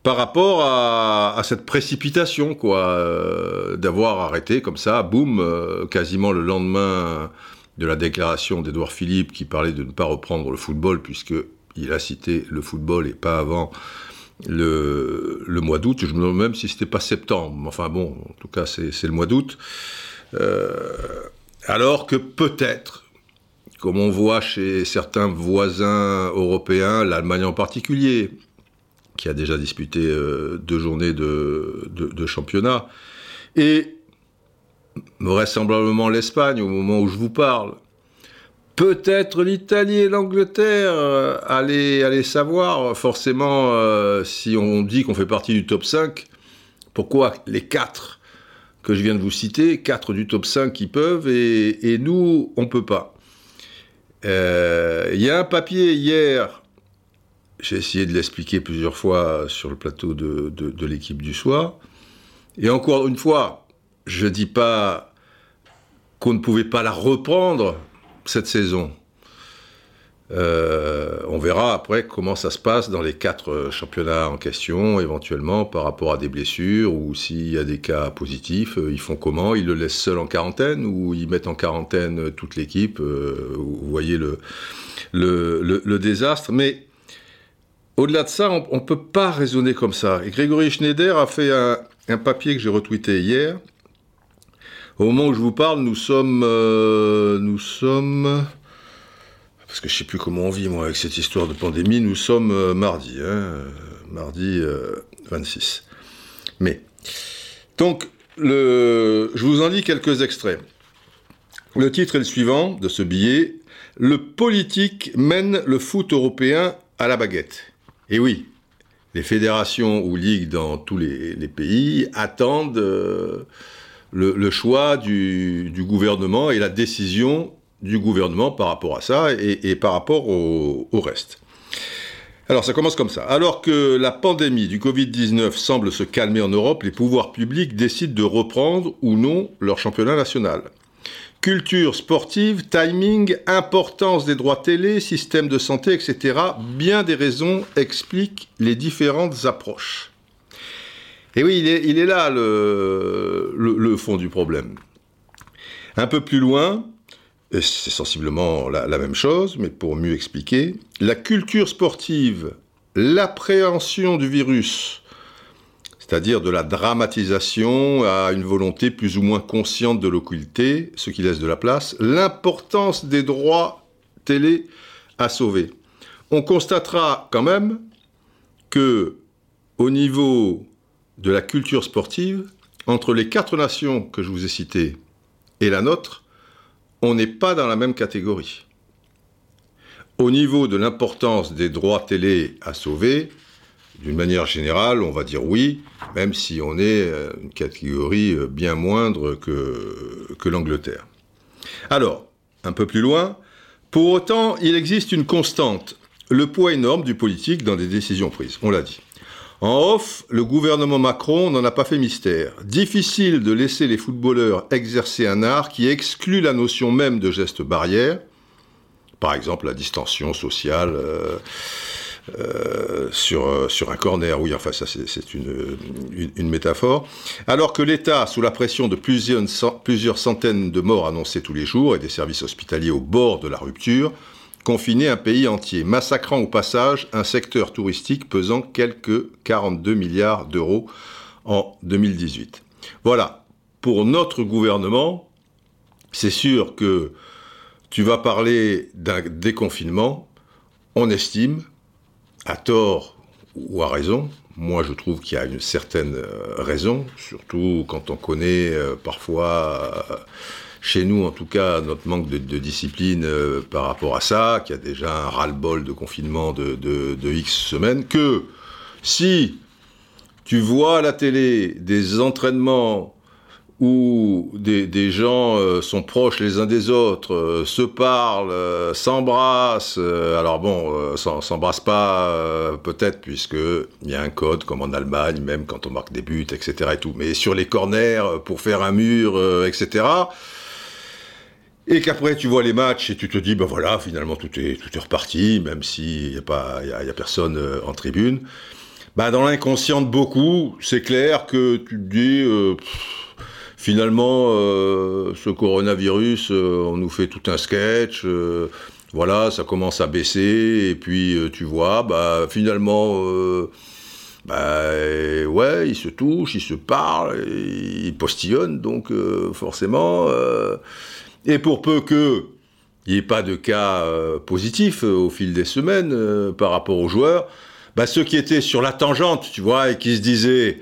par rapport à, cette précipitation, quoi, d'avoir arrêté comme ça, boum, quasiment le lendemain de la déclaration d'Edouard Philippe qui parlait de ne pas reprendre le football puisque il a cité le football et pas avant le, le mois d'août. Je me demande même si c'était pas septembre. Enfin bon, en tout cas, c'est le mois d'août. Euh, alors que peut-être, comme on voit chez certains voisins européens, l'Allemagne en particulier, qui a déjà disputé euh, deux journées de, championnat, et vraisemblablement l'Espagne au moment où je vous parle. Peut-être l'Italie et l'Angleterre, euh, allez, savoir, forcément, euh, si on dit qu'on fait partie du top 5, pourquoi les quatre que je viens de vous citer, quatre du top 5 qui peuvent, et, nous, on ne peut pas. Il y a un papier hier j'ai essayé de l'expliquer plusieurs fois sur le plateau de, l'équipe du soir. Et encore une fois, je ne dis pas qu'on ne pouvait pas la reprendre cette saison. Euh, on verra après comment ça se passe dans les quatre championnats en question, éventuellement par rapport à des blessures ou s'il y a des cas positifs, euh, ils font comment? Ils le laissent seul en quarantaine ou ils mettent en quarantaine toute l'équipe euh, Vous voyez le, désastre. Mais au-delà de ça, on ne peut pas raisonner comme ça. Et Grégory Schneider a fait un, papier que j'ai retweeté hier. Au moment où je vous parle. Euh, nous sommes... Parce que je ne sais plus comment on vit, moi, avec cette histoire de pandémie. Nous sommes euh, mardi, hein, euh, mardi 26. Mais... Donc, je vous en lis quelques extraits. Le titre est le suivant de ce billet. Le politique mène le foot européen à la baguette. Et oui, les fédérations ou ligues dans tous les, pays attendent euh, le, choix du, gouvernement et la décision du gouvernement par rapport à ça et, par rapport au, reste. Alors ça commence comme ça. Alors que la pandémie du Covid-19 semble se calmer en Europe, les pouvoirs publics décident de reprendre ou non leur championnat national. Culture sportive, timing, importance des droits télé, système de santé, etc. Bien des raisons expliquent les différentes approches. Et oui, il est, là le, fond du problème. Un peu plus loin, c'est sensiblement la, même chose, mais pour mieux expliquer, la culture sportive, l'appréhension du virus, c'est-à-dire de la dramatisation à une volonté plus ou moins consciente de l'occulté, ce qui laisse de la place, l'importance des droits télé à sauver. On constatera quand même que au niveau de la culture sportive, entre les quatre nations que je vous ai citées et la nôtre, on n'est pas dans la même catégorie. Au niveau de l'importance des droits télé à sauver, d'une manière générale, on va dire oui, même si on est euh, une catégorie euh, bien moindre que, que l'Angleterre. Alors, un peu plus loin, pour autant, il existe une constante, le poids énorme du politique dans des décisions prises, on l'a dit. En off, le gouvernement Macron n'en a pas fait mystère. Difficile de laisser les footballeurs exercer un art qui exclut la notion même de geste barrière, par exemple la distension sociale. Euh, euh, sur, euh, sur un corner. Oui, enfin, ça, c'est une, une, métaphore. Alors que l'État, sous la pression de plusieurs, plusieurs centaines de morts annoncées tous les jours et des services hospitaliers au bord de la rupture, confinait un pays entier, massacrant au passage un secteur touristique pesant quelques 42 milliards d'euros en 2018. Voilà, pour notre gouvernement, c'est sûr que tu vas parler d'un déconfinement, on estime à tort ou à raison, moi je trouve qu'il y a une certaine euh, raison, surtout quand on connaît euh, parfois, euh, chez nous en tout cas, notre manque de, discipline par rapport à ça, qu'il y a déjà un ras-le-bol de confinement de, X semaines, que si tu vois à la télé des entraînements où des, gens euh, sont proches les uns des autres, euh, se parlent, euh, s'embrassent. alors bon, s'embrassent pas peut-être puisqu'il y a un code comme en Allemagne, même quand on marque des buts, etc. Et tout. Mais sur les corners, pour faire un mur, etc. Et qu'après tu vois les matchs et tu te dis, ben voilà, finalement tout est, tout est reparti, même s'il n'y a, pas, y personne en tribune. Ben, dans l'inconscient de beaucoup, c'est clair que tu te dis finalement, euh, ce coronavirus, euh, on nous fait tout un sketch. Euh, voilà, ça commence à baisser, et puis tu vois, bah finalement, ouais, ils se touchent, ils se parlent, ils postillonnent, donc euh, forcément. Euh, et pour peu que il n'y ait pas de cas positifs au fil des semaines par rapport aux joueurs, bah, ceux qui étaient sur la tangente, tu vois, et qui se disaient,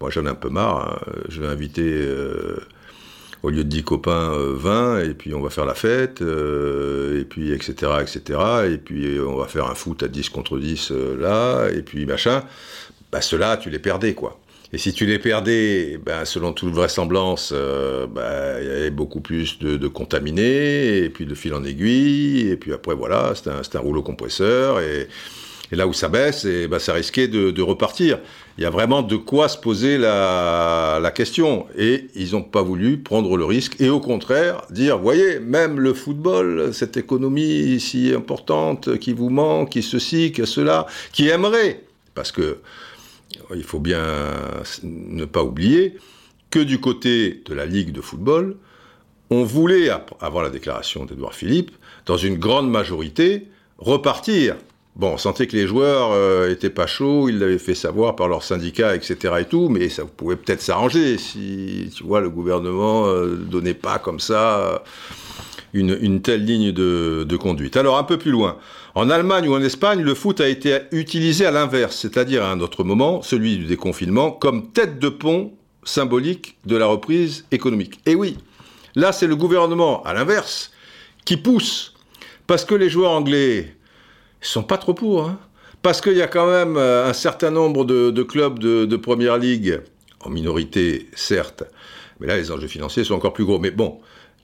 moi j'en ai un peu marre, hein, je vais inviter au lieu de 10 copains, 20, euh, et puis on va faire la fête, euh, et puis etc., etc., et puis on va faire un foot à 10 contre 10 euh, là, et puis machin, bah ceux-là, tu les perdais, quoi. Et si tu les perdais, ben, selon toute vraisemblance, bah, il y avait beaucoup plus de, contaminés, et puis de fil en aiguille, et puis après, voilà, c'était un, un, rouleau compresseur, et, et là où ça baisse, et ben, ça risquait de, de repartir il y a vraiment de quoi se poser la, question. Et ils n'ont pas voulu prendre le risque et au contraire dire, voyez, même le football, cette économie si importante qui vous manque, qui ceci, qui cela, qui aimerait, parce que il faut bien ne pas oublier que du côté de la Ligue de football, on voulait, avant la déclaration d'Edouard Philippe, dans une grande majorité, repartir Bon, on sentait que les joueurs euh, étaient pas chauds, ils l'avaient fait savoir par leurs syndicats, etc. et tout, mais ça pouvait peut-être s'arranger si, tu le gouvernement euh, donnait pas comme ça euh, une, telle ligne de, conduite. Alors, un peu plus loin. En Allemagne ou en Espagne, le foot a été utilisé à l'inverse, c'est-à-dire à un autre moment, celui du déconfinement, comme tête de pont symbolique de la reprise économique. Et oui, là, c'est le gouvernement, à l'inverse, qui pousse. Parce que les joueurs anglais, ils sont pas trop pour. Hein. Parce qu'il y a quand même euh, un certain nombre de, clubs de, de, Première Ligue, en minorité certes, mais là les enjeux financiers sont encore plus gros. Mais bon,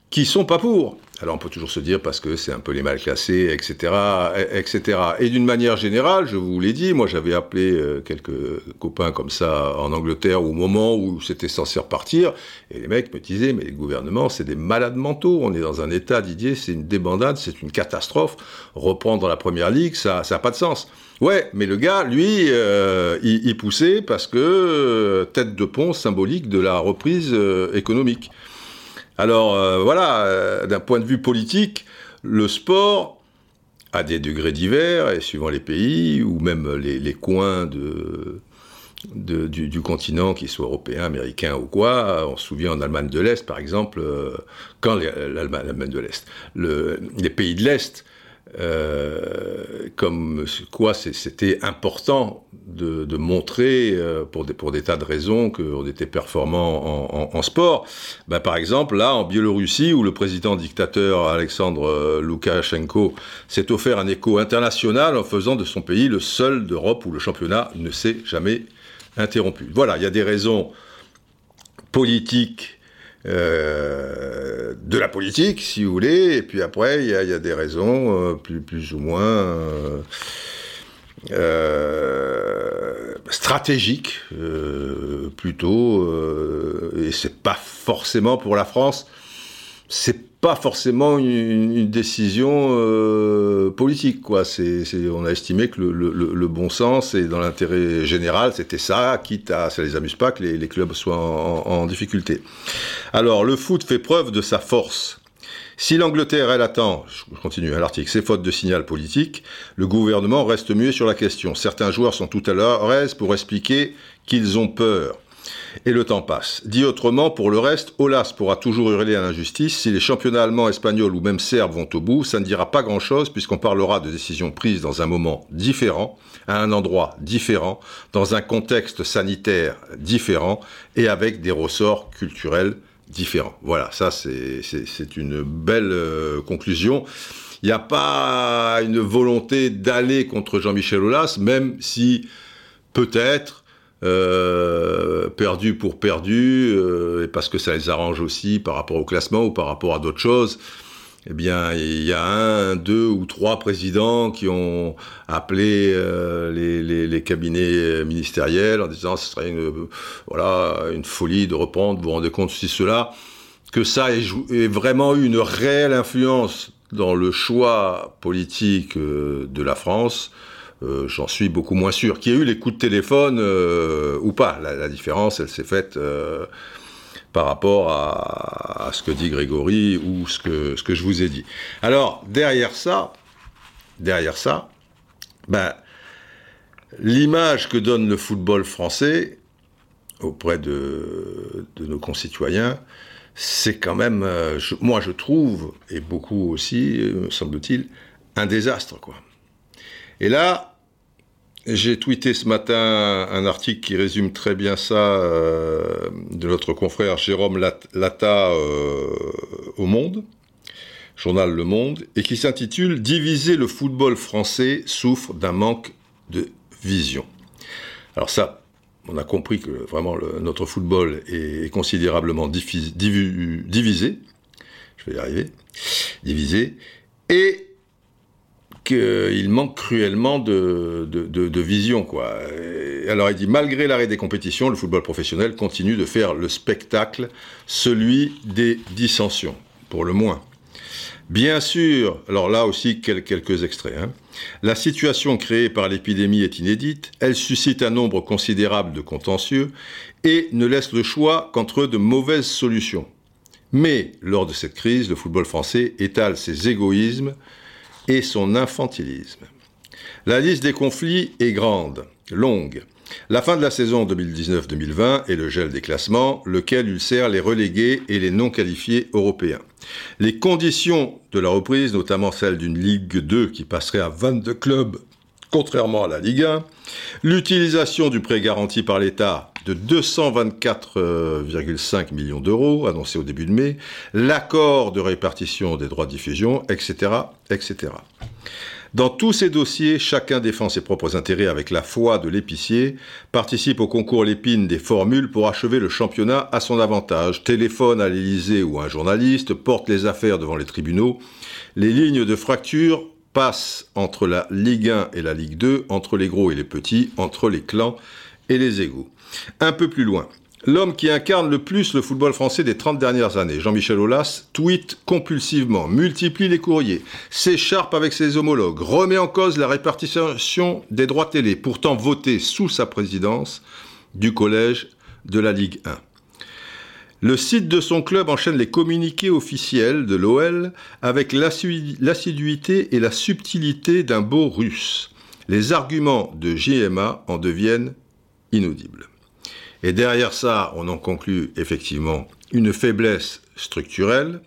qui sont pas pour. Alors on peut toujours se dire parce que c'est un peu les mal classés, etc., etc. Et d'une manière générale, je vous l'ai dit, moi j'avais appelé euh, quelques copains comme ça en Angleterre au moment où c'était censé repartir, et les mecs me disaient mais les gouvernements c'est des malades mentaux, on est dans un état Didier, c'est une débandade, c'est une catastrophe. Reprendre la première ligue, ça ça pas de sens. Ouais, mais le gars, lui, euh, il, poussait parce que euh, tête de pont symbolique de la reprise économique. Alors euh, voilà, euh, d'un point de vue politique, le sport, à des degrés divers, et suivant les pays, ou même les, coins du, continent, qu'ils soient européens, américains ou quoi. On se souvient en Allemagne de l'Est, par exemple, euh, quand l'Allemagne de l'Est, les pays de l'Est euh, comme quoi c'était important de, montrer, euh, pour, des, tas de raisons, qu'on était performant en, sport. Ben, par exemple, là, en Biélorussie, où le président dictateur Alexandre euh, Loukachenko s'est offert un écho international en faisant de son pays le seul d'Europe où le championnat ne s'est jamais interrompu. Voilà, il y a des raisons politiques euh, de la politique, si vous voulez, et puis après, il y, a des raisons euh, plus, ou moins euh, stratégiques, plutôt, et c'est pas forcément pour la France, c'est pas forcément une, décision euh, politique. Quoi. On a estimé que le, bon sens et dans l'intérêt général, c'était ça, quitte à, ça les amuse pas que les, clubs soient en, difficulté. Alors, le foot fait preuve de sa force. Si l'Angleterre, elle attend, je continue à l'article, c'est faute de signal politique, le gouvernement reste muet sur la question. Certains joueurs sont tout à l'heure pour expliquer qu'ils ont peur. Et le temps passe. Dit autrement, pour le reste, Olas pourra toujours hurler à l'injustice. Si les championnats allemands, espagnols ou même serbes vont au bout, ça ne dira pas grand-chose puisqu'on parlera de décisions prises dans un moment différent, à un endroit différent, dans un contexte sanitaire différent et avec des ressorts culturels différents. Voilà, ça c'est une belle euh, conclusion. Il n'y a pas une volonté d'aller contre Jean-Michel Aulas, même si peut-être euh, perdu pour perdu, euh, et parce que ça les arrange aussi par rapport au classement ou par rapport à d'autres choses. Eh bien, il y a un, deux ou trois présidents qui ont appelé euh, les, les, cabinets ministériels en disant ce serait une, voilà, une folie de reprendre, vous vous rendez compte, si cela, que ça ait, ait, vraiment eu une réelle influence dans le choix politique de la France, euh, j'en suis beaucoup moins sûr. Qui a eu les coups de téléphone euh, ou pas la, différence, elle s'est faite euh, par rapport à, ce que dit Grégory ou ce que, ce que je vous ai dit. Alors, derrière ça, derrière ça, ben, l'image que donne le football français auprès de, nos concitoyens, c'est quand même, euh, moi je trouve, et beaucoup aussi, me semble-t-il, un désastre. Quoi. Et là, j'ai tweeté ce matin un article qui résume très bien ça euh, de notre confrère Jérôme Lata euh, au Monde, journal Le Monde, et qui s'intitule Diviser le football français souffre d'un manque de vision. Alors ça, on a compris que vraiment notre football est considérablement divisé. Je vais y arriver. Divisé. Et qu'il manque cruellement de, vision. Alors il dit, malgré l'arrêt des compétitions, le football professionnel continue de faire le spectacle, celui des dissensions, pour le moins. Bien sûr, alors là aussi quelques extraits. Hein. La situation créée par l'épidémie est inédite, elle suscite un nombre considérable de contentieux et ne laisse le choix qu'entre de mauvaises solutions. Mais lors de cette crise, le football français étale ses égoïsmes et son infantilisme. La liste des conflits est grande, longue. La fin de la saison 2019-2020 et le gel des classements, lequel ulcère les relégués et les non qualifiés européens. Les conditions de la reprise, notamment celle d'une Ligue 2 qui passerait à 22 clubs, contrairement à la Ligue 1, l'utilisation du prêt garanti par l'État de 224,5 millions d'euros annoncé au début de mai, l'accord de répartition des droits de diffusion, etc., etc. Dans tous ces dossiers, chacun défend ses propres intérêts avec la foi de l'épicier, participe au concours Lépine des formules pour achever le championnat à son avantage, téléphone à l'Élysée ou à un journaliste, porte les affaires devant les tribunaux. Les lignes de fracture passent entre la Ligue 1 et la Ligue 2, entre les gros et les petits, entre les clans et les égaux. Un peu plus loin, L'homme qui incarne le plus le football français des 30 dernières années, Jean-Michel Aulas, tweet compulsivement, multiplie les courriers, s'écharpe avec ses homologues, remet en cause la répartition des droits télé, pourtant votés sous sa présidence du collège de la Ligue 1. Le site de son club enchaîne les communiqués officiels de l'OL avec l'assiduité et la subtilité d'un beau russe. Les arguments de JMA en deviennent inaudibles. Et derrière ça, on en conclut effectivement une faiblesse structurelle.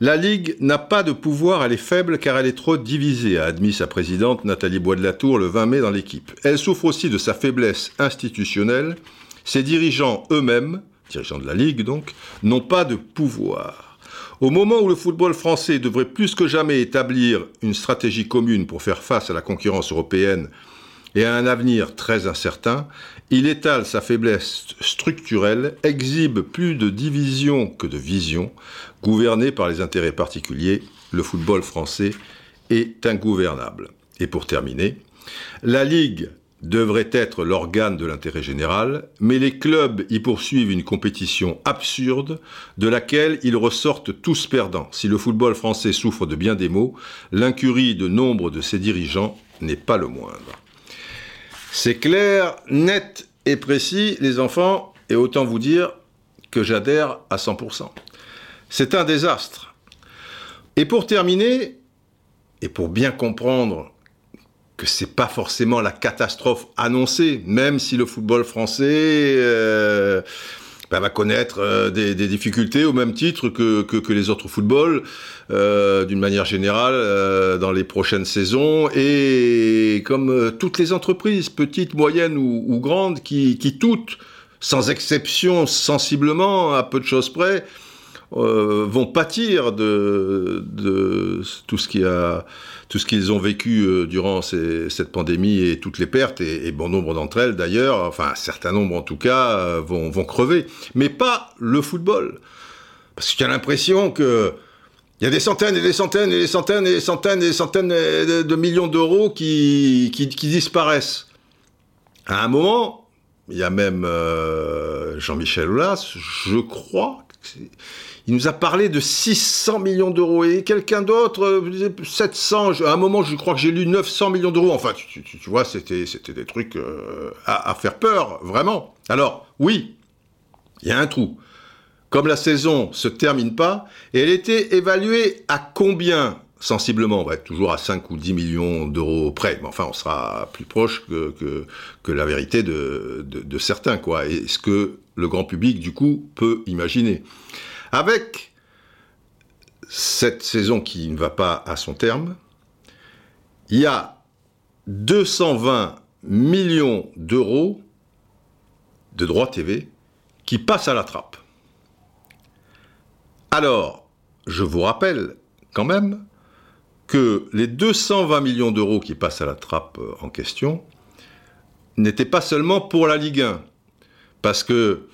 La Ligue n'a pas de pouvoir, elle est faible car elle est trop divisée, a admis sa présidente Nathalie Bois de la Tour le 20 mai dans l'équipe. Elle souffre aussi de sa faiblesse institutionnelle. Ses dirigeants eux-mêmes, dirigeants de la Ligue donc, n'ont pas de pouvoir. Au moment où le football français devrait plus que jamais établir une stratégie commune pour faire face à la concurrence européenne et à un avenir très incertain, il étale sa faiblesse structurelle, exhibe plus de division que de vision, gouverné par les intérêts particuliers, le football français est ingouvernable. Et pour terminer, la Ligue devrait être l'organe de l'intérêt général, mais les clubs y poursuivent une compétition absurde de laquelle ils ressortent tous perdants. Si le football français souffre de bien des maux, l'incurie de nombre de ses dirigeants n'est pas le moindre. C'est clair, net et précis, les enfants, et autant vous dire que j'adhère à 100%. C'est un désastre. Et pour terminer, et pour bien comprendre que c'est pas forcément la catastrophe annoncée, même si le football français euh, bah, va connaître euh, des, difficultés au même titre que, que, les autres footballs, euh, d'une manière générale, dans les prochaines saisons. Et comme toutes les entreprises, petites, moyennes ou, grandes, qui, qui, toutes, sans exception, sensiblement, à peu de choses près, vont pâtir de, de tout ce qui a tout ce qu'ils ont vécu euh, durant cette pandémie et toutes les pertes, et, bon nombre d'entre elles d'ailleurs, enfin un certain nombre en tout cas, euh, vont, crever. Mais pas le football. Parce qu'il y a l'impression que il y a des centaines et des centaines et des centaines et des centaines et des centaines de millions d'euros qui, qui, disparaissent. À un moment, il y a même euh, Jean-Michel Aulas, je crois, il nous a parlé de 600 millions d'euros et quelqu'un d'autre 700. Euh, à un moment, je crois que j'ai lu 900 millions d'euros. Enfin, tu, vois, c'était des trucs euh, à, faire peur, vraiment. Alors, oui, il y a un trou. Comme la saison se termine pas, elle était évaluée à combien sensiblement, on va être toujours à 5 ou 10 millions d'euros près, mais enfin on sera plus proche que, que, la vérité de, de, certains, quoi, et ce que le grand public, du coup, peut imaginer. Avec cette saison qui ne va pas à son terme, il y a 220 millions d'euros de droits TV qui passent à la trappe. Alors, je vous rappelle quand même que les 220 millions d'euros qui passent à la trappe euh, en question n'étaient pas seulement pour la Ligue 1, parce que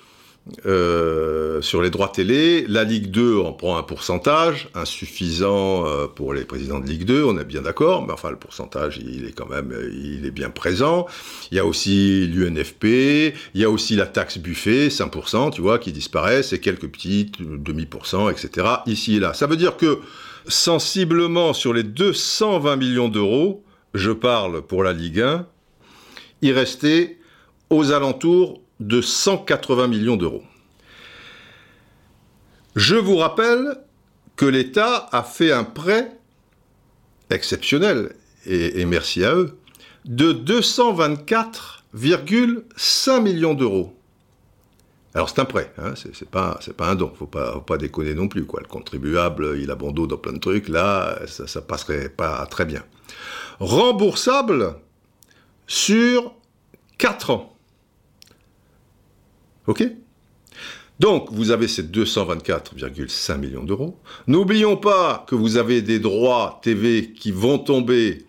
euh, sur les droits télé, la Ligue 2 en prend un pourcentage insuffisant euh, pour les présidents de Ligue 2, on est bien d'accord, mais enfin le pourcentage il est quand même il est bien présent. Il y a aussi l'UNFP, il y a aussi la taxe buffet 5%, tu vois, qui disparaissent et quelques petites demi%, etc. ici et là. Ça veut dire que sensiblement sur les 220 millions d'euros, je parle pour la Ligue 1, il restait aux alentours de 180 millions d'euros. Je vous rappelle que l'État a fait un prêt exceptionnel, et, merci à eux, de 224,5 millions d'euros. Alors c'est un prêt, hein, c'est pas un don, faut pas faut pas déconner non plus quoi. Le contribuable il a bon dos dans plein de trucs, là ça, ça passerait pas très bien. Remboursable sur 4 ans. Ok donc, vous avez ces 224,5 millions d'euros. N'oublions pas que vous avez des droits TV qui vont tomber,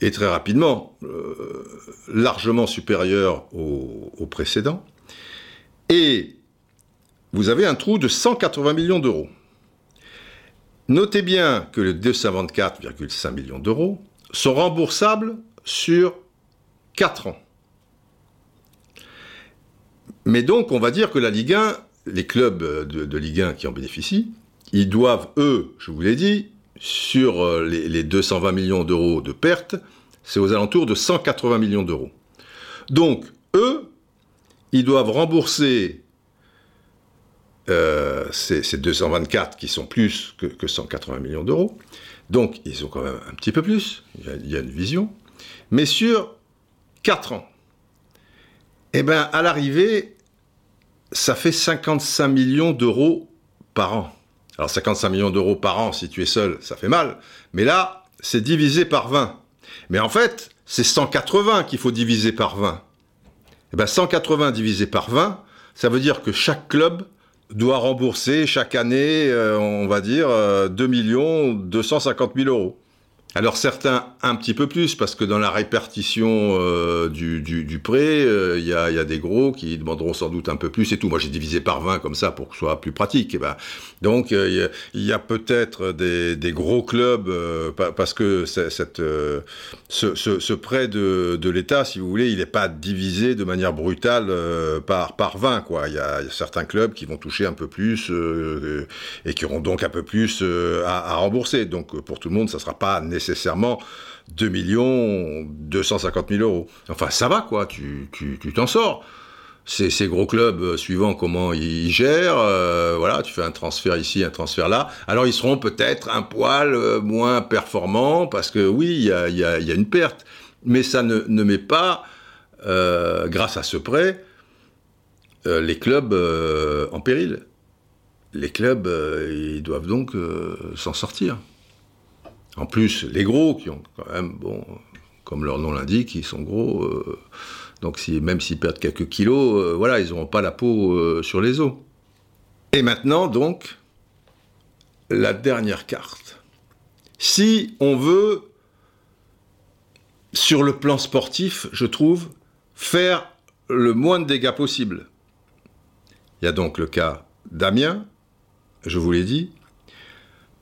et très rapidement, euh, largement supérieurs aux précédents. Et vous avez un trou de 180 millions d'euros. Notez bien que les 224,5 millions d'euros sont remboursables sur 4 ans. Mais donc, on va dire que la Ligue 1, les clubs de, Ligue 1 qui en bénéficient, ils doivent, eux, je vous l'ai dit, sur euh, les, les 220 millions d'euros de pertes, c'est aux alentours de 180 millions d'euros. Donc, eux, ils doivent rembourser euh, ces, 224 qui sont plus que, 180 millions d'euros. Donc, ils ont quand même un petit peu plus, il y a, une vision. Mais sur 4 ans, eh bien, à l'arrivée, ça fait 55 millions d'euros par an. Alors, 55 millions d'euros par an, si tu es seul, ça fait mal. Mais là, c'est divisé par 20. Mais en fait, c'est 180 qu'il faut diviser par 20. Eh ben 180 divisé par 20, ça veut dire que chaque club doit rembourser chaque année, euh, on va dire, 2 millions 250 000 euros. Alors certains un petit peu plus, parce que dans la répartition euh, du, prêt, il euh, y, a, y, a, des gros qui demanderont sans doute un peu plus et tout. Moi j'ai divisé par 20 comme ça pour que ce soit plus pratique. Eh ben, donc il euh, y a, peut-être des, gros clubs, parce que ce, prêt de, l'État, si vous voulez, il n'est pas divisé de manière brutale par, par 20. Il y, a, certains clubs qui vont toucher un peu plus et qui auront donc un peu plus à, à rembourser. Donc pour tout le monde, ça ne sera pas nécessaire nécessairement 2 millions 250 000 euros. Enfin, ça va, quoi, tu t'en tu, sors. Ces, ces, gros clubs, euh, suivant comment ils gèrent, euh, voilà, tu fais un transfert ici, un transfert là. Alors ils seront peut-être un poil euh, moins performants parce que oui, il y a, y, a, une perte, mais ça ne, ne met pas, grâce à ce prêt, les clubs en péril. Les clubs, ils doivent donc s'en sortir. En plus, les gros, qui ont quand même, bon, comme leur nom l'indique, ils sont gros. Euh, donc même s'ils perdent quelques kilos, euh, voilà, ils n'auront pas la peau euh, sur les os. Et maintenant, donc, la dernière carte. Si on veut, sur le plan sportif, je trouve, faire le moins de dégâts possible. Il y a donc le cas d'Amiens, je vous l'ai dit.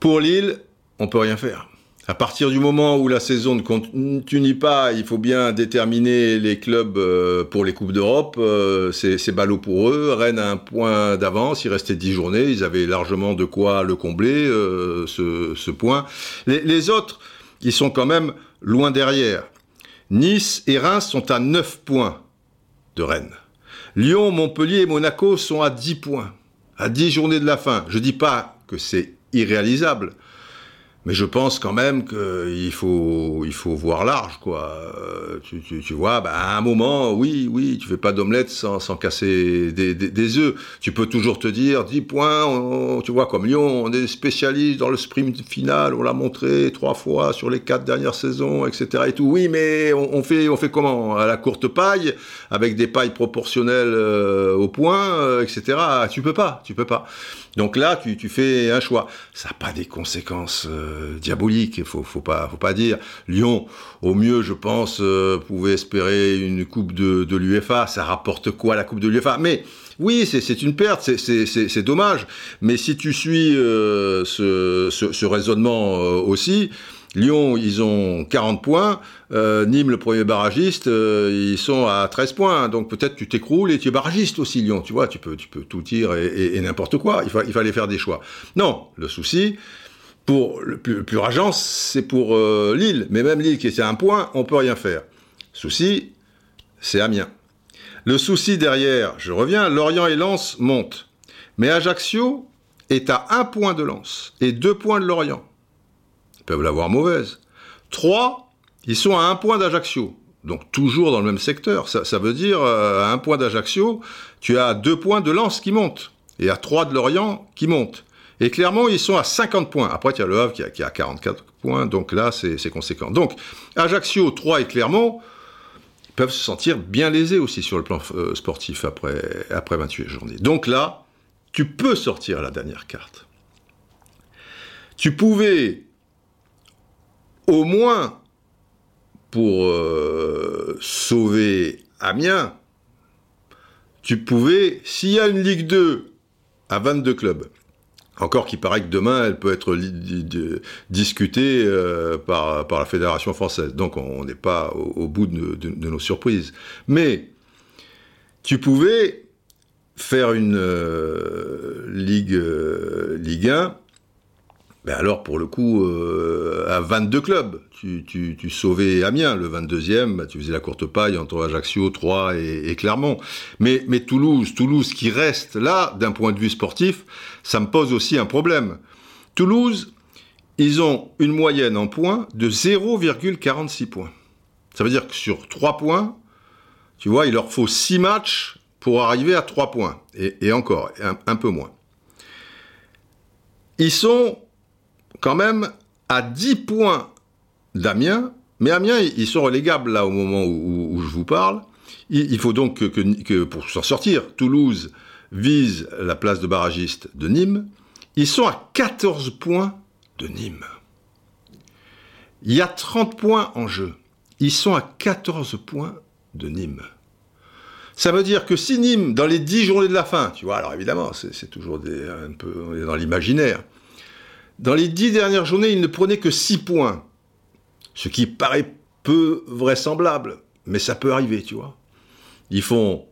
Pour Lille, on peut rien faire. À partir du moment où la saison ne continue pas, il faut bien déterminer les clubs euh, pour les Coupes d'Europe. Euh, c'est ballot pour eux. Rennes a un point d'avance. Il restait dix journées. Ils avaient largement de quoi le combler, euh, ce, point. Les, autres, ils sont quand même loin derrière. Nice et Reims sont à 9 points de Rennes. Lyon, Montpellier et Monaco sont à 10 points. À 10 journées de la fin. Je dis pas que c'est irréalisable. Mais je pense quand même qu'il faut, il faut voir large, quoi. Euh, tu, tu, tu vois, bah, à un moment, oui, oui, tu fais pas d'omelette sans, sans casser des, des, des, œufs. Tu peux toujours te dire, 10 points, tu vois, comme Lyon, on est spécialiste dans le sprint final, on l'a montré trois fois sur les quatre dernières saisons, etc. Et tout. Oui, mais on, on fait, on fait comment? À la courte paille, avec des pailles proportionnelles euh, au point, euh, etc. Tu peux pas, tu peux pas. Donc là, tu, tu fais un choix. Ça n'a pas des conséquences euh, diaboliques, il faut, faut pas, faut pas dire. Lyon, au mieux, je pense, euh, pouvait espérer une coupe de, de l'UFA. Ça rapporte quoi la coupe de l'UFA Mais oui, c'est une perte, c'est dommage. Mais si tu suis euh, ce, ce, raisonnement euh, aussi, Lyon, ils ont 40 points. Euh, Nîmes, le premier barragiste, euh, ils sont à 13 points. Donc peut-être tu t'écroules et tu es barragiste aussi, Lyon. Tu vois, tu peux, tu peux tout dire et, n'importe quoi. Il, il, fallait faire des choix. Non, le souci, pour le plus, le plus rageant, c'est pour euh, Lille. Mais même Lille qui est à un point, on peut rien faire. Souci, c'est Amiens. Le souci derrière, je reviens, Lorient et Lens montent. Mais Ajaccio est à un point de Lens et deux points de Lorient peuvent l'avoir mauvaise. Trois, ils sont à un point d'Ajaccio. Donc toujours dans le même secteur. Ça, ça veut dire, euh, à un point d'Ajaccio, tu as deux points de Lens qui montent. Et à trois de Lorient qui montent. Et clairement, ils sont à 50 points. Après, il y a le Havre qui a, qui a 44 points. Donc là, c'est conséquent. Donc, Ajaccio, 3 et Clermont peuvent se sentir bien lésés aussi sur le plan euh, sportif après, après 28 journées. Donc là, tu peux sortir la dernière carte. Tu pouvais au moins pour euh, sauver Amiens, tu pouvais, s'il y a une Ligue 2 à 22 clubs, encore qu'il paraît que demain, elle peut être discutée euh, par, la Fédération française. Donc on n'est pas au, bout de, nos surprises. Mais tu pouvais faire une euh, Ligue, euh, Ligue 1 ben alors, pour le coup, euh, à 22 clubs, tu, sauvais Amiens, le 22e, ben, tu faisais la courte paille entre Ajaccio, Troyes et, Clermont. Mais, Toulouse, Toulouse qui reste là, d'un point de vue sportif, ça me pose aussi un problème. Toulouse, ils ont une moyenne en points de 0,46 points. Ça veut dire que sur 3 points, tu vois, il leur faut 6 matchs pour arriver à 3 points. Et, encore, un peu moins. Ils sont quand même à 10 points d'Amiens, mais Amiens, ils sont relégables là au moment où, je vous parle. Il, faut donc que, pour s'en sortir, Toulouse vise la place de barragiste de Nîmes. Ils sont à 14 points de Nîmes. Il y a 30 points en jeu. Ils sont à 14 points de Nîmes. Ça veut dire que si Nîmes, dans les 10 journées de la fin, tu vois, alors évidemment, c'est toujours un peu dans l'imaginaire, dans les dix dernières journées, il ne prenait que six points. Ce qui paraît peu vraisemblable, mais ça peut arriver, tu vois. Ils font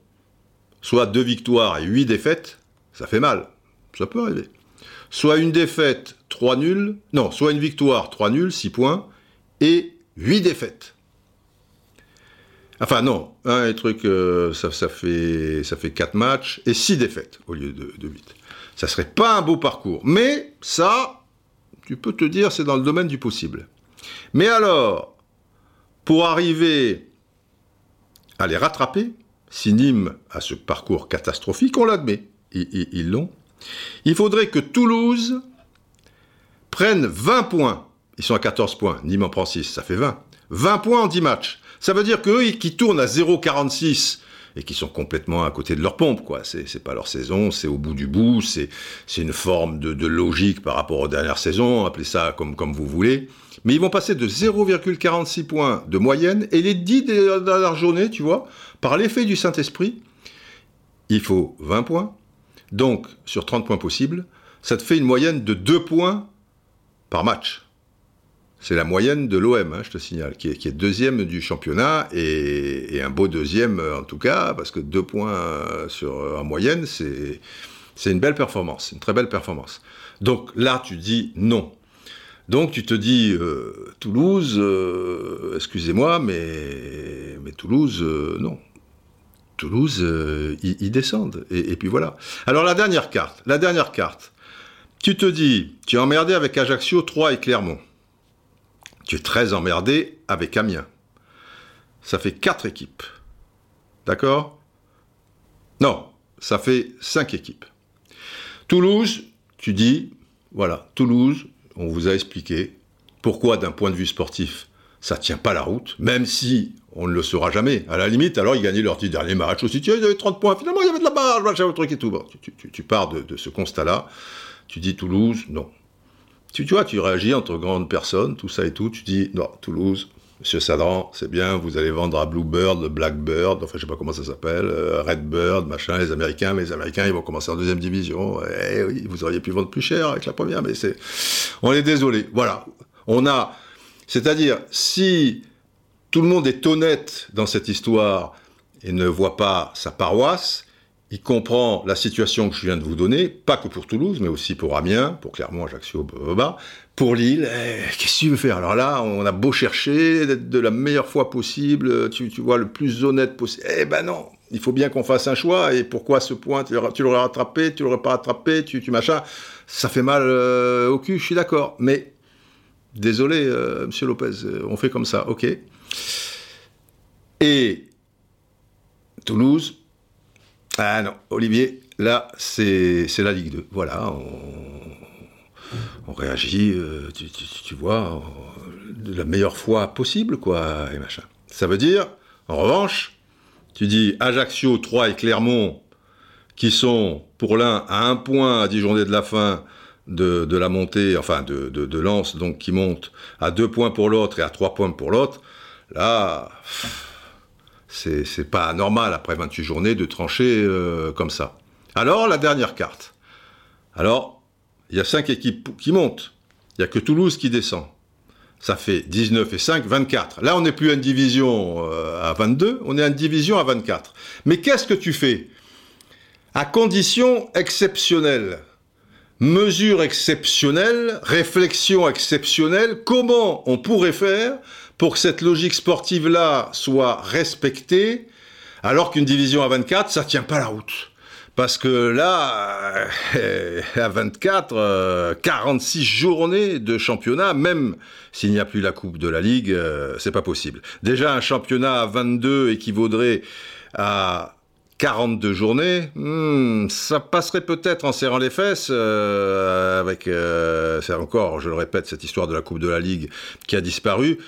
soit deux victoires et huit défaites, ça fait mal, ça peut arriver. Soit une défaite, trois nuls, non, soit une victoire, trois nuls, six points, et huit défaites. Enfin non, un hein, truc, euh, ça, fait ça fait quatre matchs et six défaites au lieu de, de 8. Ça serait pas un beau parcours, mais ça, tu peux te dire c'est dans le domaine du possible. Mais alors, pour arriver à les rattraper, si Nîmes a ce parcours catastrophique, on l'admet, ils l'ont, il faudrait que Toulouse prenne 20 points. Ils sont à 14 points, Nîmes en prend 6, ça fait 20. 20 points en 10 matchs. Ça veut dire qu'eux, qui tournent à 0,46 et qui sont complètement à côté de leur pompe, quoi. C'est pas leur saison, c'est au bout du bout, c'est une forme de, logique par rapport aux dernières saisons, appelez ça comme, comme vous voulez. Mais ils vont passer de 0,46 points de moyenne, et les 10 dernières journées, tu vois, par l'effet du Saint-Esprit, il faut 20 points. Donc, sur 30 points possibles, ça te fait une moyenne de 2 points par match. C'est la moyenne de l'OM, hein, je te signale, qui est, deuxième du championnat et, un beau deuxième en tout cas, parce que deux points sur, en moyenne, c'est, une belle performance, une très belle performance. Donc là, tu dis non. Donc tu te dis euh, Toulouse, euh, excusez-moi, mais, Toulouse, euh, non. Toulouse, ils, descendent. Et, et puis voilà. Alors la dernière carte, la dernière carte. Tu te dis, tu es emmerdé avec Ajaccio, 3 et Clermont. Tu es très emmerdé avec Amiens. Ça fait 4 équipes. D'accord? Non, ça fait 5 équipes. Toulouse, tu dis, voilà, Toulouse, on vous a expliqué pourquoi d'un point de vue sportif, ça tient pas la route, même si on ne le saura jamais. À la limite, alors ils gagnaient leur petit dernier match aussi, tu ils avaient 30 points, finalement il y avait de la barre, machin, le truc et tout. tu, pars de, ce constat-là, tu dis Toulouse, non. Tu, vois, tu réagis entre grandes personnes, tout ça et tout, tu dis, non, Toulouse, Monsieur Sadran, c'est bien, vous allez vendre à Bluebird, Blackbird, enfin je sais pas comment ça s'appelle, euh, Redbird, machin, les Américains, les Américains ils vont commencer en deuxième division. Eh oui, vous auriez pu vendre plus cher avec la première, mais c'est, on est désolé. Voilà, on a, c'est-à-dire si tout le monde est honnête dans cette histoire et ne voit pas sa paroisse, il comprend la situation que je viens de vous donner, pas que pour Toulouse, mais aussi pour Amiens, pour Clermont, Ajaccio, Boba, pour Lille. Eh, qu'est-ce que tu veux faire? Alors là, on a beau chercher d'être de la meilleure foi possible, tu, vois, le plus honnête possible. Eh ben non, il faut bien qu'on fasse un choix. Et pourquoi ce point Tu l'aurais rattrapé, tu l'aurais pas rattrapé, tu, tu machin? Ça fait mal euh, au cul, je suis d'accord. Mais désolé, euh, Monsieur Lopez, euh, on fait comme ça, ok? Et Toulouse, ah non, Olivier, là, c'est la Ligue 2. Voilà, on, réagit, euh, tu, vois, de la meilleure foi possible, quoi, et machin. Ça veut dire, en revanche, tu dis Ajaccio, 3 et Clermont, qui sont pour l'un à un point à 10 journées de la fin de, la montée, enfin de, de, de Lens, donc qui monte à deux points pour l'autre et à trois points pour l'autre, là c'est pas normal après 28 journées de trancher euh, comme ça. Alors, la dernière carte. Alors, il y a 5 équipes qui montent. Il n'y a que Toulouse qui descend. Ça fait 19 et 5, 24. Là, on n'est plus une division euh, à 22, on est une division à 24. Mais qu'est-ce que tu fais? À condition exceptionnelle, mesure exceptionnelle, réflexion exceptionnelle, comment on pourrait faire pour que cette logique sportive-là soit respectée, alors qu'une division à 24, ça tient pas la route. Parce que là, euh, à 24, 46 euh, journées de championnat, même s'il n'y a plus la Coupe de la Ligue, euh, c'est pas possible. Déjà, un championnat à 22 équivaudrait à 42 journées, hmm, ça passerait peut-être en serrant les fesses, avec, c'est encore, je le répète, cette histoire de la Coupe de la Ligue qui a disparu.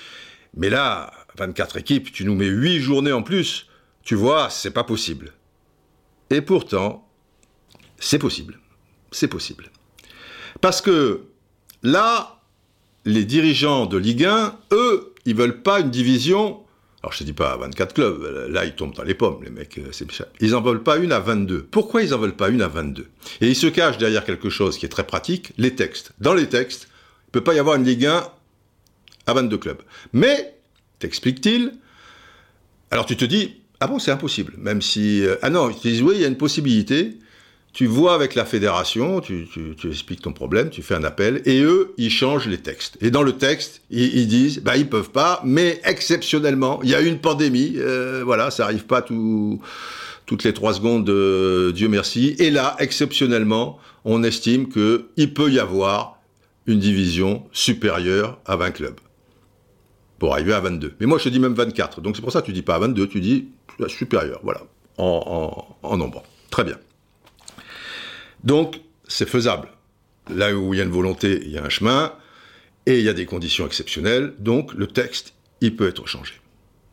Mais là, 24 équipes, tu nous mets 8 journées en plus, tu vois, c'est pas possible. Et pourtant, c'est possible. C'est possible. Parce que là, les dirigeants de Ligue 1, eux, ils veulent pas une division. Alors je te dis pas 24 clubs, là ils tombent dans les pommes, les mecs, euh, Ils en veulent pas une à 22. Pourquoi ils en veulent pas une à 22 Et ils se cachent derrière quelque chose qui est très pratique, les textes. Dans les textes, il peut pas y avoir une Ligue 1 à 22 clubs. Mais, t'explique-t-il, alors tu te dis, ah bon, c'est impossible, même si... Euh, ah non, ils te disent, oui, il y a une possibilité, tu vois avec la fédération, tu, expliques ton problème, tu fais un appel, et eux, ils changent les textes. Et dans le texte, ils, disent, bah ils peuvent pas, mais exceptionnellement, il y a une pandémie, euh, voilà, ça arrive pas toutes les trois secondes, euh, Dieu merci. Et là, exceptionnellement, on estime qu'il peut y avoir une division supérieure à 20 clubs pour arriver à 22. Mais moi, je te dis même 24. Donc c'est pour ça que tu dis pas 22, tu dis supérieur, voilà, en, nombre. Très bien. Donc, c'est faisable. Là où il y a une volonté, il y a un chemin, et il y a des conditions exceptionnelles, donc le texte, il peut être changé.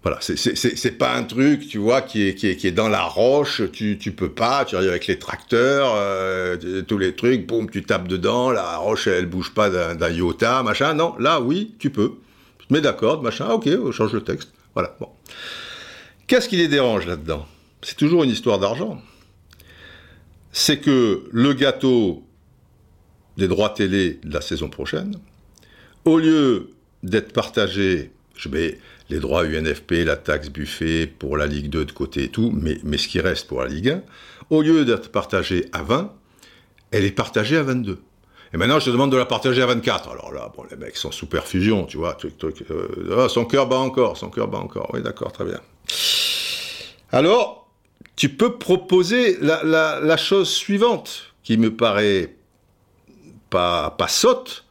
Voilà, c'est pas un truc, tu vois, qui est, qui est, qui est dans la roche, tu, tu peux pas, tu arrives avec les tracteurs, euh, tous les trucs, boum, tu tapes dedans, la roche, elle bouge pas d'un iota, machin. Non, là, oui, tu peux. Mais d'accord, machin, ok, on change le texte. Voilà, bon. Qu'est-ce qui les dérange là-dedans? C'est toujours une histoire d'argent. C'est que le gâteau des droits télé de la saison prochaine, au lieu d'être partagé, je mets les droits UNFP, la taxe buffet pour la Ligue 2 de côté et tout, mais, mais ce qui reste pour la Ligue 1, au lieu d'être partagé à 20, elle est partagée à 22. Et maintenant, je te demande de la partager à 24. Alors là, bon, les mecs sont sous perfusion, tu vois, truc, truc. Euh, ah, son cœur bat encore, son cœur bat encore. Oui, d'accord, très bien. Alors, tu peux proposer la, chose suivante, qui me paraît pas, pas sotte.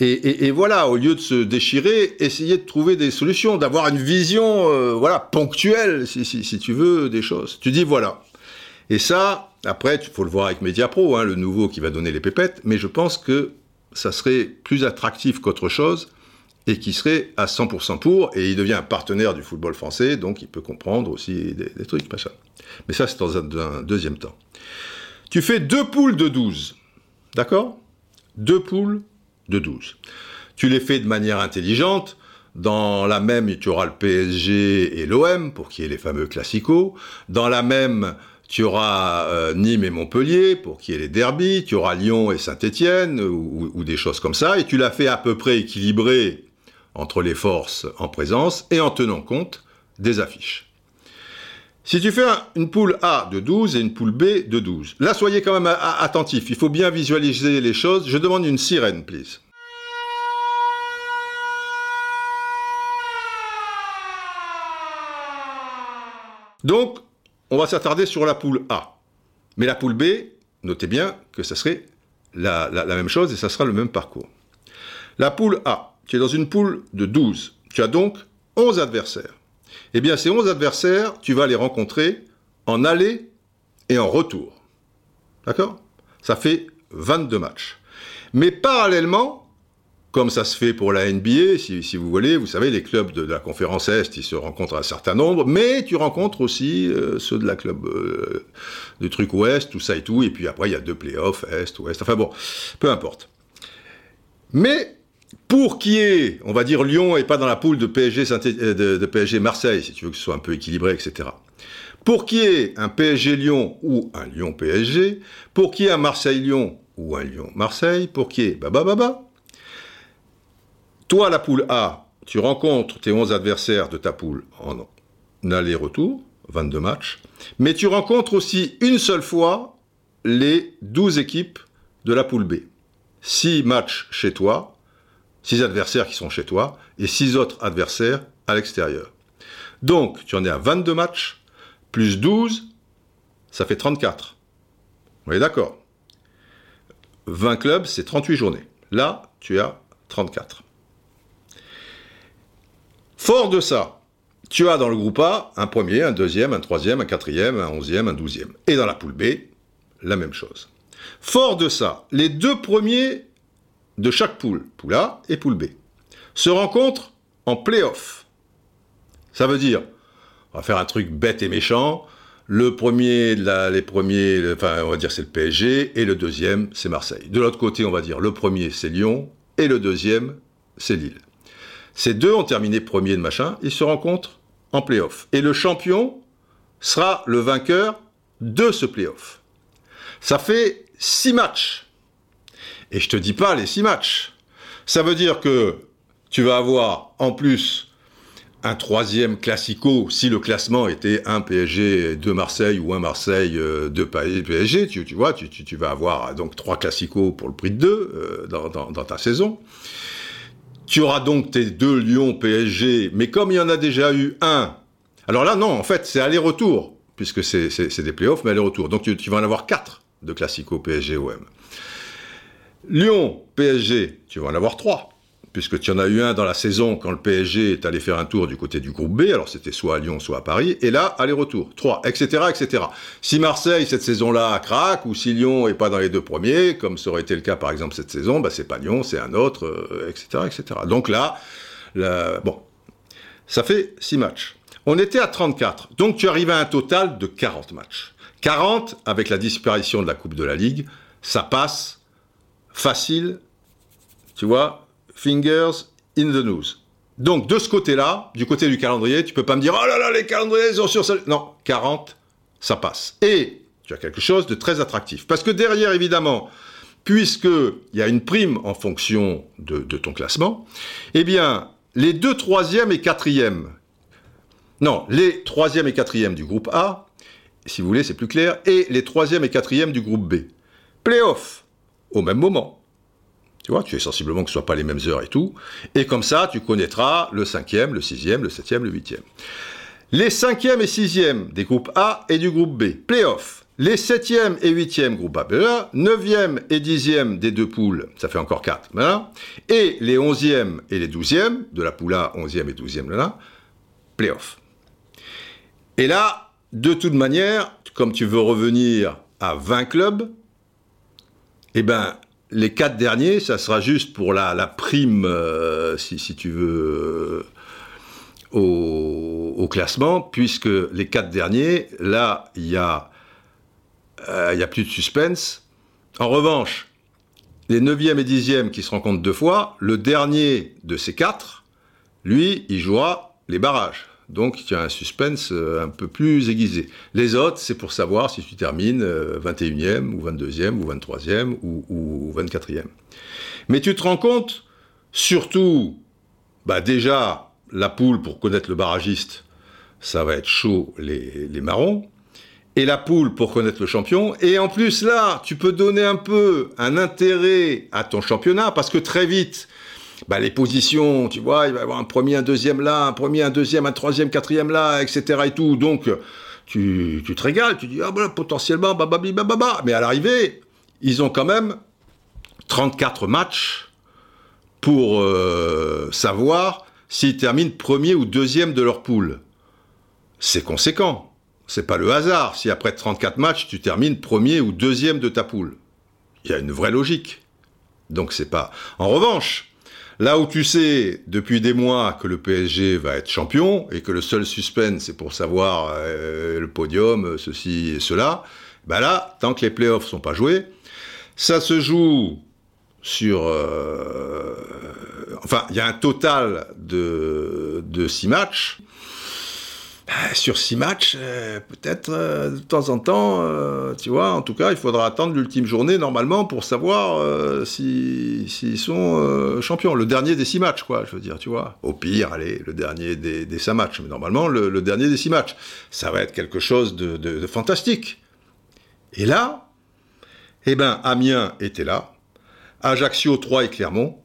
Et, voilà, au lieu de se déchirer, essayer de trouver des solutions, d'avoir une vision, euh, voilà, ponctuelle, si, si, tu veux, des choses. Tu dis voilà. Et ça, après, il faut le voir avec Mediapro, hein, le nouveau qui va donner les pépettes, mais je pense que ça serait plus attractif qu'autre chose et qui serait à 100% pour, et il devient un partenaire du football français, donc il peut comprendre aussi des, trucs, machin. Mais ça, c'est dans un, deuxième temps. Tu fais deux poules de 12, d'accord? Deux poules de 12. Tu les fais de manière intelligente, dans la même, tu auras le PSG et l'OM, pour qu'il y ait les fameux classicos. Dans la même, tu auras euh, Nîmes et Montpellier pour qu'il y ait les derbies, tu auras Lyon et Saint-Étienne ou, des choses comme ça, et tu l'as fait à peu près équilibré entre les forces en présence et en tenant compte des affiches. Si tu fais une poule A de 12 et une poule B de 12, là soyez quand même attentifs, il faut bien visualiser les choses. Je demande une sirène, please. Donc, on va s'attarder sur la poule A. Mais la poule B, notez bien que ça serait la, même chose et ça sera le même parcours. La poule A, tu es dans une poule de 12. Tu as donc 11 adversaires. Eh bien, ces 11 adversaires, tu vas les rencontrer en aller et en retour. D'accord? Ça fait 22 matchs. Mais parallèlement, comme ça se fait pour la NBA, si, vous voulez, vous savez, les clubs de, la conférence Est, ils se rencontrent un certain nombre, mais tu rencontres aussi euh, ceux de la club euh, de truc Ouest, tout ça et tout, et puis après il y a deux playoffs, Est, Ouest, enfin bon, peu importe. Mais pour qui est, on va dire Lyon et pas dans la poule de PSG, euh, Marseille, si tu veux que ce soit un peu équilibré, etc. Pour qui est un PSG Lyon ou un Lyon PSG, pour qui est un Marseille Lyon ou un Lyon Marseille, pour qui est baba baba, toi, la poule A, tu rencontres tes 11 adversaires de ta poule en aller-retour, 22 matchs, mais tu rencontres aussi une seule fois les 12 équipes de la poule B. 6 matchs chez toi, 6 adversaires qui sont chez toi, et 6 autres adversaires à l'extérieur. Donc, tu en es à 22 matchs, plus 12, ça fait 34. On est d'accord? 20 clubs, c'est 38 journées. Là, tu as 34. Fort de ça, tu as dans le groupe A un premier, un deuxième, un troisième, un quatrième, un onzième, un douzième. Et dans la poule B, la même chose. Fort de ça, les deux premiers de chaque poule, poule A et poule B, se rencontrent en play-off. Ça veut dire, on va faire un truc bête et méchant, le premier, les premiers, enfin, on va dire c'est le PSG, et le deuxième, c'est Marseille. De l'autre côté, on va dire le premier, c'est Lyon, et le deuxième, c'est Lille. Ces deux ont terminé premier de machin, ils se rencontrent en playoff. Et le champion sera le vainqueur de ce playoff. Ça fait six matchs. Et je te dis pas les six matchs. Ça veut dire que tu vas avoir en plus un troisième classico si le classement était un PSG de Marseille ou un Marseille de PSG. Tu, vois, tu, vas avoir donc trois classicos pour le prix de deux euh, dans ta saison. Tu auras donc tes deux Lyon PSG, mais comme il y en a déjà eu un, alors là non, en fait c'est aller-retour, puisque c'est des playoffs, mais aller-retour. Donc tu, tu, vas en avoir quatre de Classico PSG OM. Lyon PSG, tu vas en avoir trois puisque tu en as eu un dans la saison quand le PSG est allé faire un tour du côté du groupe B, alors c'était soit à Lyon, soit à Paris, et là, aller-retour, 3, etc., etc. Si Marseille, cette saison-là, craque, ou si Lyon est pas dans les deux premiers, comme ça aurait été le cas par exemple cette saison, bah, c'est pas Lyon, c'est un autre, etc., euh, etc. Donc là, bon, ça fait 6 matchs. On était à 34, donc tu arrives à un total de 40 matchs. 40, avec la disparition de la Coupe de la Ligue, ça passe facile, tu vois, fingers in the news. Donc, de ce côté-là, du côté du calendrier, tu peux pas me dire, oh là là, les calendriers, ils ont sur Non, 40, ça passe. Et tu as quelque chose de très attractif. Parce que derrière, évidemment, puisqu'il y a une prime en fonction de, ton classement, eh bien, les deux troisièmes et quatrièmes, non, les troisièmes et quatrièmes du groupe A, si vous voulez, c'est plus clair, et les troisièmes et quatrièmes du groupe B. Playoff, au même moment. Tu vois, tu es sensiblement que ce ne soit pas les mêmes heures et tout. Et comme ça, tu connaîtras le cinquième, le sixième, le septième, le huitième. Les cinquièmes et sixièmes des groupes A et du groupe B. Playoff. les 7e et 8e groupe A, 9e et 10e des deux poules, ça fait encore 4, voilà, et les 11e et les 12e, de la poule A, 11e et 12e, là, playoff. Et là, de toute manière, comme tu veux revenir à 20 clubs, eh ben, les quatre derniers, ça sera juste pour la, prime, euh, si, tu veux, euh, au, classement, puisque les quatre derniers, là, il y a, euh, y a plus de suspense. En revanche, les 9e et 10e qui se rencontrent deux fois, le dernier de ces quatre, lui, il jouera les barrages. Donc il y a un suspense euh, un peu plus aiguisé. Les autres, c'est pour savoir si tu termines 21e euh, ou 22e ou 23e ou, 24e. Mais tu te rends compte, surtout, bah déjà, la poule pour connaître le barragiste, ça va être chaud les marrons. Et la poule pour connaître le champion. Et en plus là, tu peux donner un peu un intérêt à ton championnat parce que très vite, bah, les positions, tu vois, il va y avoir un premier, un deuxième là, un premier, un deuxième, un troisième, quatrième là, etc. et tout. Donc, tu, tu te régales, tu dis, ah bah, potentiellement, bababli, bababa. Mais à l'arrivée, ils ont quand même 34 matchs pour euh, savoir s'ils terminent premier ou deuxième de leur poule. C'est conséquent. C'est pas le hasard si après 34 matchs, tu termines premier ou deuxième de ta poule. Il y a une vraie logique. Donc c'est pas. En revanche, Là où tu sais depuis des mois que le PSG va être champion et que le seul suspense c'est pour savoir euh, le podium, ceci et cela, ben là, tant que les playoffs sont pas joués, ça se joue sur... Euh, enfin, il y a un total de, de six matchs. Bah, sur six matchs, euh, peut-être euh, de temps en temps, euh, tu vois, en tout cas, il faudra attendre l'ultime journée normalement pour savoir s'ils sont champions. Le dernier des six matchs, quoi, je veux dire, tu vois. Au pire, allez, le dernier des, des cinq matchs, mais normalement, le, dernier des six matchs. Ça va être quelque chose de, fantastique. Et là, eh ben, Amiens était là, Ajaccio, Troyes et Clermont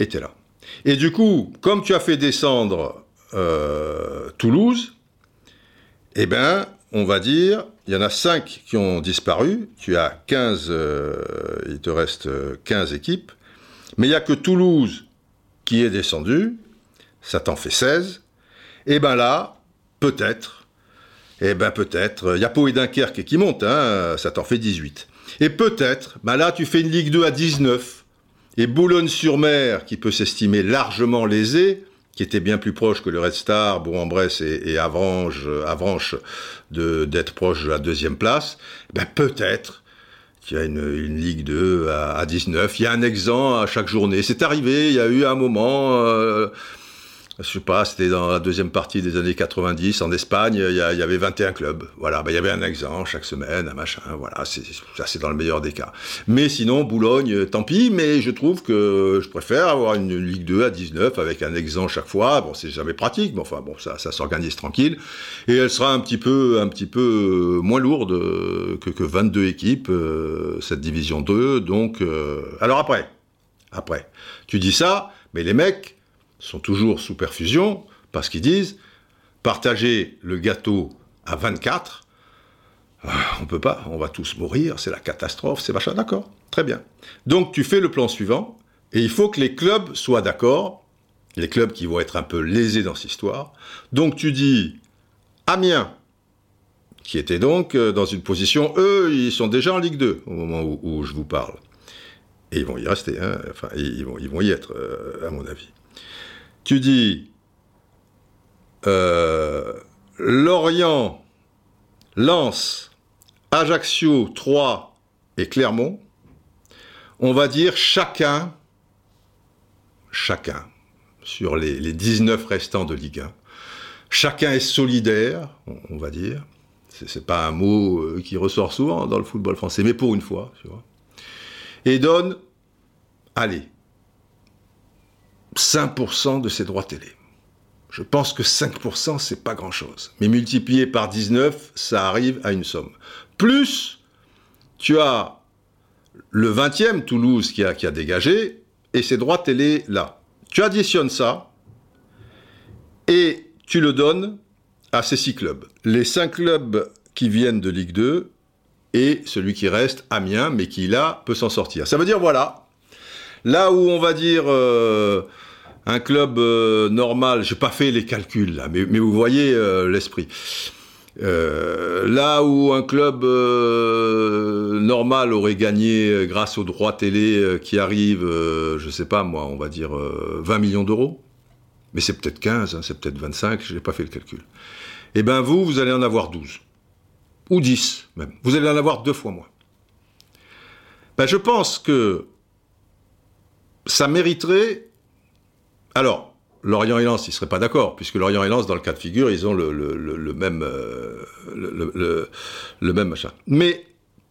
étaient là. Et du coup, comme tu as fait descendre Toulouse, eh bien, on va dire, il y en a 5 qui ont disparu, tu as 15, euh, il te reste 15 équipes, mais il n'y a que Toulouse qui est descendu, ça t'en fait 16, et bien là, peut-être, et ben peut-être, il y a Pau et Dunkerque qui montent, hein, ça t'en fait 18. Et peut-être, ben là tu fais une Ligue 2 à 19, et Boulogne-sur-Mer, qui peut s'estimer largement lésé, qui était bien plus proche que le Red Star, Bourg-en-Bresse et, et, Avranches, Avranches d'être proche de la deuxième place, ben peut-être qu'il y a une, Ligue 2 à, à, 19. Il y a un exempt à chaque journée. C'est arrivé, il y a eu un moment... Euh, je sais pas, c'était dans la deuxième partie des années 90 en Espagne, il y, avait 21 clubs. Voilà, ben, il y avait un exemple chaque semaine, un machin, voilà, c'est, ça c'est dans le meilleur des cas. Mais sinon, Boulogne, tant pis, mais je trouve que je préfère avoir une Ligue 2 à 19 avec un exemple chaque fois. Bon, c'est jamais pratique, mais enfin bon, ça, ça s'organise tranquille. Et elle sera un petit peu, un petit peu moins lourde que, que 22 équipes, euh, cette division 2. Donc, euh, alors après, après, tu dis ça, mais les mecs, sont toujours sous perfusion parce qu'ils disent partager le gâteau à 24, ah, on peut pas, on va tous mourir, c'est la catastrophe, c'est machin, d'accord, très bien. Donc tu fais le plan suivant, et il faut que les clubs soient d'accord, les clubs qui vont être un peu lésés dans cette histoire. Donc tu dis Amiens, qui était donc euh, dans une position, eux, ils sont déjà en Ligue 2 au moment où, je vous parle. Et ils vont y rester, hein. enfin, ils vont, ils vont y être, euh, à mon avis tu dis euh, Lorient, Lens, Ajaccio, Troyes et Clermont, on va dire chacun, chacun, sur les, 19 restants de Ligue 1, chacun est solidaire, on, va dire. C'est pas un mot euh, qui ressort souvent dans le football français, mais pour une fois, tu vois. Et donne, allez, 5% de ses droits télé. Je pense que 5%, c'est pas grand-chose. Mais multiplié par 19, ça arrive à une somme. Plus, tu as le 20e, Toulouse, qui a, qui a dégagé, et ses droits télé là. Tu additionnes ça, et tu le donnes à ces six clubs. Les cinq clubs qui viennent de Ligue 2, et celui qui reste, Amiens, mais qui là peut s'en sortir. Ça veut dire voilà, là où on va dire euh, un club euh, normal, j'ai pas fait les calculs là, mais, vous voyez euh, l'esprit. là où un club normal aurait gagné grâce aux droits télé qui arrivent, je sais pas moi, on va dire 20 millions d'euros, mais c'est peut-être 15, hein, c'est peut-être 25, je n'ai pas fait le calcul. Eh bien vous, vous allez en avoir 12 ou 10 même. Vous allez en avoir deux fois moins. Ben, je pense que ça mériterait. Alors, Lorient et Lens, ils seraient pas d'accord, puisque Lorient et Lens, dans le cas de figure, ils ont le, même, le, même machin. Mais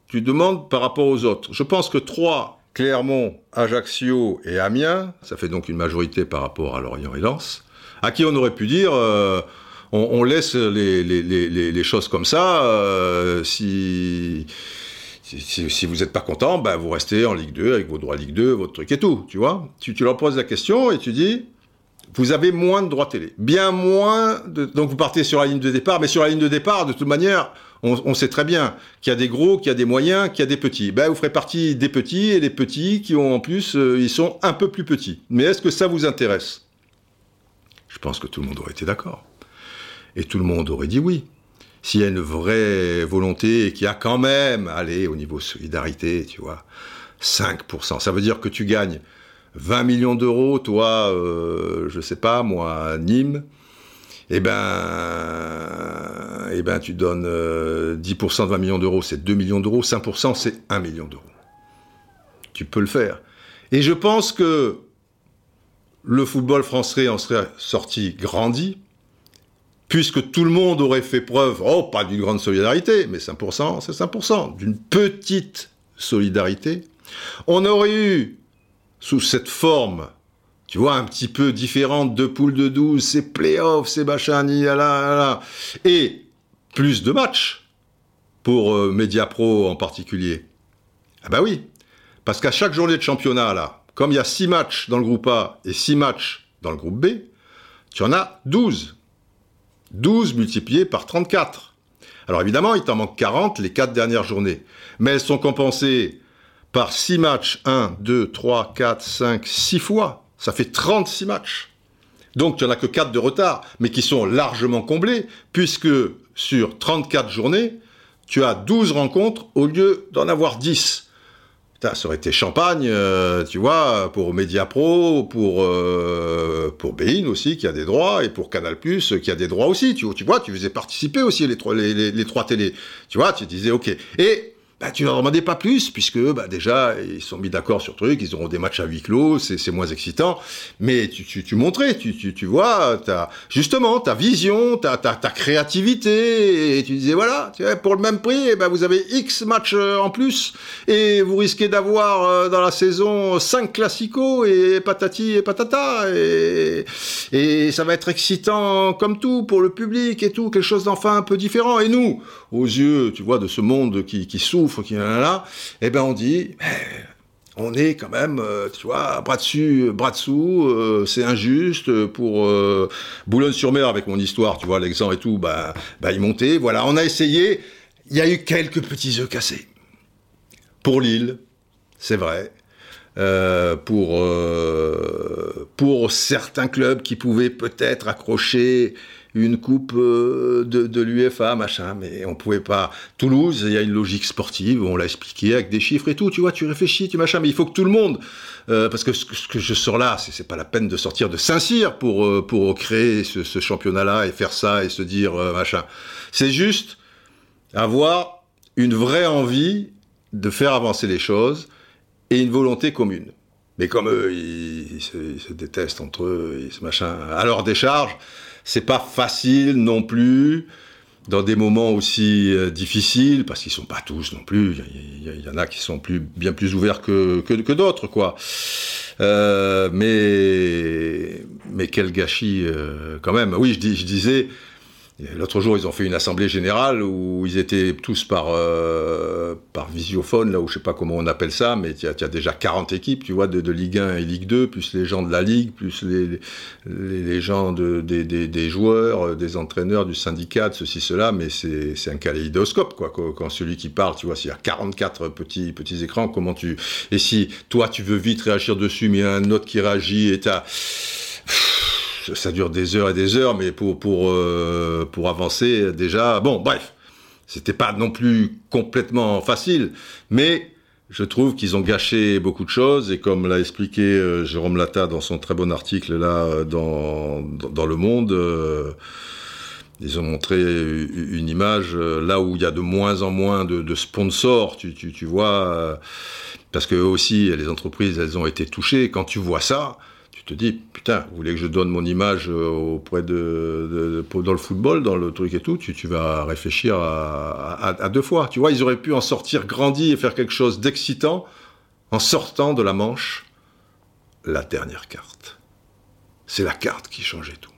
tu demandes par rapport aux autres. Je pense que 3, Clermont, Ajaccio et Amiens, ça fait donc une majorité par rapport à Lorient et Lens, à qui on aurait pu dire. Euh, on, laisse les, choses comme ça. Euh, si, si, vous n'êtes pas content, ben vous restez en Ligue 2 avec vos droits Ligue 2, votre truc et tout, tu vois. Tu, leur poses la question et tu dis, vous avez moins de droits télé. Bien moins de... Donc vous partez sur la ligne de départ, mais sur la ligne de départ, de toute manière, on, sait très bien qu'il y a des gros, qu'il y a des moyens, qu'il y a des petits. Ben, vous ferez partie des petits et des petits qui ont en plus, euh, ils sont un peu plus petits. Mais est-ce que ça vous intéresse? Je pense que tout le monde aurait été d'accord. Et tout le monde aurait dit oui. S'il y a une vraie volonté et qu'il a quand même, allez, au niveau solidarité, tu vois, 5%. Ça veut dire que tu gagnes 20 millions d'euros, toi, euh, je sais pas, moi, Nîmes, eh ben, eh ben, tu donnes 10% euh, de 20 millions d'euros, c'est 2 millions d'euros, 5% c'est 1 million d'euros. Tu peux le faire. Et je pense que le football français en serait sorti grandi, puisque tout le monde aurait fait preuve, oh, pas d'une grande solidarité, mais 5%, c'est 5%, d'une petite solidarité, on aurait eu, sous cette forme, tu vois, un petit peu différente de poule de 12, c'est playoffs, c'est machin, là, là, et plus de matchs pour euh, Mediapro en particulier. Ah bah oui, parce qu'à chaque journée de championnat, là, comme il y a 6 matchs dans le groupe A et 6 matchs dans le groupe B, tu en as 12. 12 multiplié par 34. Alors évidemment, il t'en manque 40 les 4 dernières journées. Mais elles sont compensées par 6 matchs, 1, 2, 3, 4, 5, 6 fois. Ça fait 36 matchs. Donc tu n'en as que 4 de retard, mais qui sont largement comblés, puisque sur 34 journées, tu as 12 rencontres au lieu d'en avoir 10 ça aurait été champagne, euh, tu vois, pour Mediapro, pour euh, pour Bein aussi qui a des droits et pour Canal Plus qui a des droits aussi. Tu, tu vois, tu faisais participer aussi les trois les, les, les trois télés. Tu vois, tu disais ok. Et bah, tu leur demandais pas plus, puisque bah, déjà, ils sont mis d'accord sur truc, ils auront des matchs à huis clos, c'est moins excitant. Mais tu, tu, tu montrais, tu, tu, tu vois, as, justement, ta vision, ta, ta, ta créativité, et tu disais, voilà, tu vois, pour le même prix, eh ben, vous avez X matchs euh, en plus, et vous risquez d'avoir euh, dans la saison 5 classicos, et patati et patata, et, et ça va être excitant comme tout pour le public et tout, quelque chose d'enfin un peu différent. Et nous, aux yeux, tu vois, de ce monde qui, qui souffre, qui là, là, eh ben on dit, on est quand même, euh, tu vois, bras dessus, bras dessous, euh, c'est injuste pour euh, Boulogne-sur-Mer avec mon histoire, tu vois, l'exemple et tout, bah, bah il montait, voilà, on a essayé, il y a eu quelques petits œufs cassés. Pour Lille, c'est vrai. pour, pour certains clubs qui pouvaient peut-être accrocher une coupe euh, de, de l'UFA, machin, mais on pouvait pas. Toulouse, il y a une logique sportive, on l'a expliqué avec des chiffres et tout, tu vois, tu réfléchis, tu machin, mais il faut que tout le monde, euh, parce que ce, que je sors là, c'est pas la peine de sortir de Saint-Cyr pour, euh, pour créer ce, championnat-là et faire ça et se dire machin. C'est juste avoir une vraie envie de faire avancer les choses et une volonté commune. Mais comme eux, ils, se, détestent entre eux, ils machin, à leur décharge, c'est pas facile non plus dans des moments aussi euh, difficiles, parce qu'ils sont pas tous non plus. Il y, en a qui sont plus, bien plus ouverts que, d'autres, quoi. Euh, mais, mais quel gâchis, euh, quand même. Oui, je, dis, je disais, L'autre jour, ils ont fait une assemblée générale où ils étaient tous par, euh, par visiophone, là où je sais pas comment on appelle ça, mais il y, a déjà 40 équipes, tu vois, de, Ligue 1 et Ligue 2, plus les gens de la Ligue, plus les, les, gens de, des, des, joueurs, des entraîneurs, du syndicat, de ceci, cela, mais c'est un kaléidoscope, quoi. Quand, celui qui parle, tu vois, s'il y a 44 petits, petits écrans, comment tu... Et si toi, tu veux vite réagir dessus, mais il y a un autre qui réagit et t'as ça dure des heures et des heures, mais pour, pour, euh, pour avancer, déjà, bon, bref, c'était pas non plus complètement facile, mais je trouve qu'ils ont gâché beaucoup de choses, et comme l'a expliqué euh, Jérôme Lata dans son très bon article là dans, dans, Le Monde, euh, ils ont montré une image là où il y a de moins en moins de, sponsors, tu, tu, tu vois, parce que aussi les entreprises, elles ont été touchées. Quand tu vois ça, te dis, putain, vous voulez que je donne mon image euh, auprès de, dans le football, dans le truc et tout, tu, tu vas réfléchir à, deux fois. Tu vois, ils auraient pu en sortir grandi et faire quelque chose d'excitant en sortant de la manche la dernière carte. C'est la carte qui changeait tout.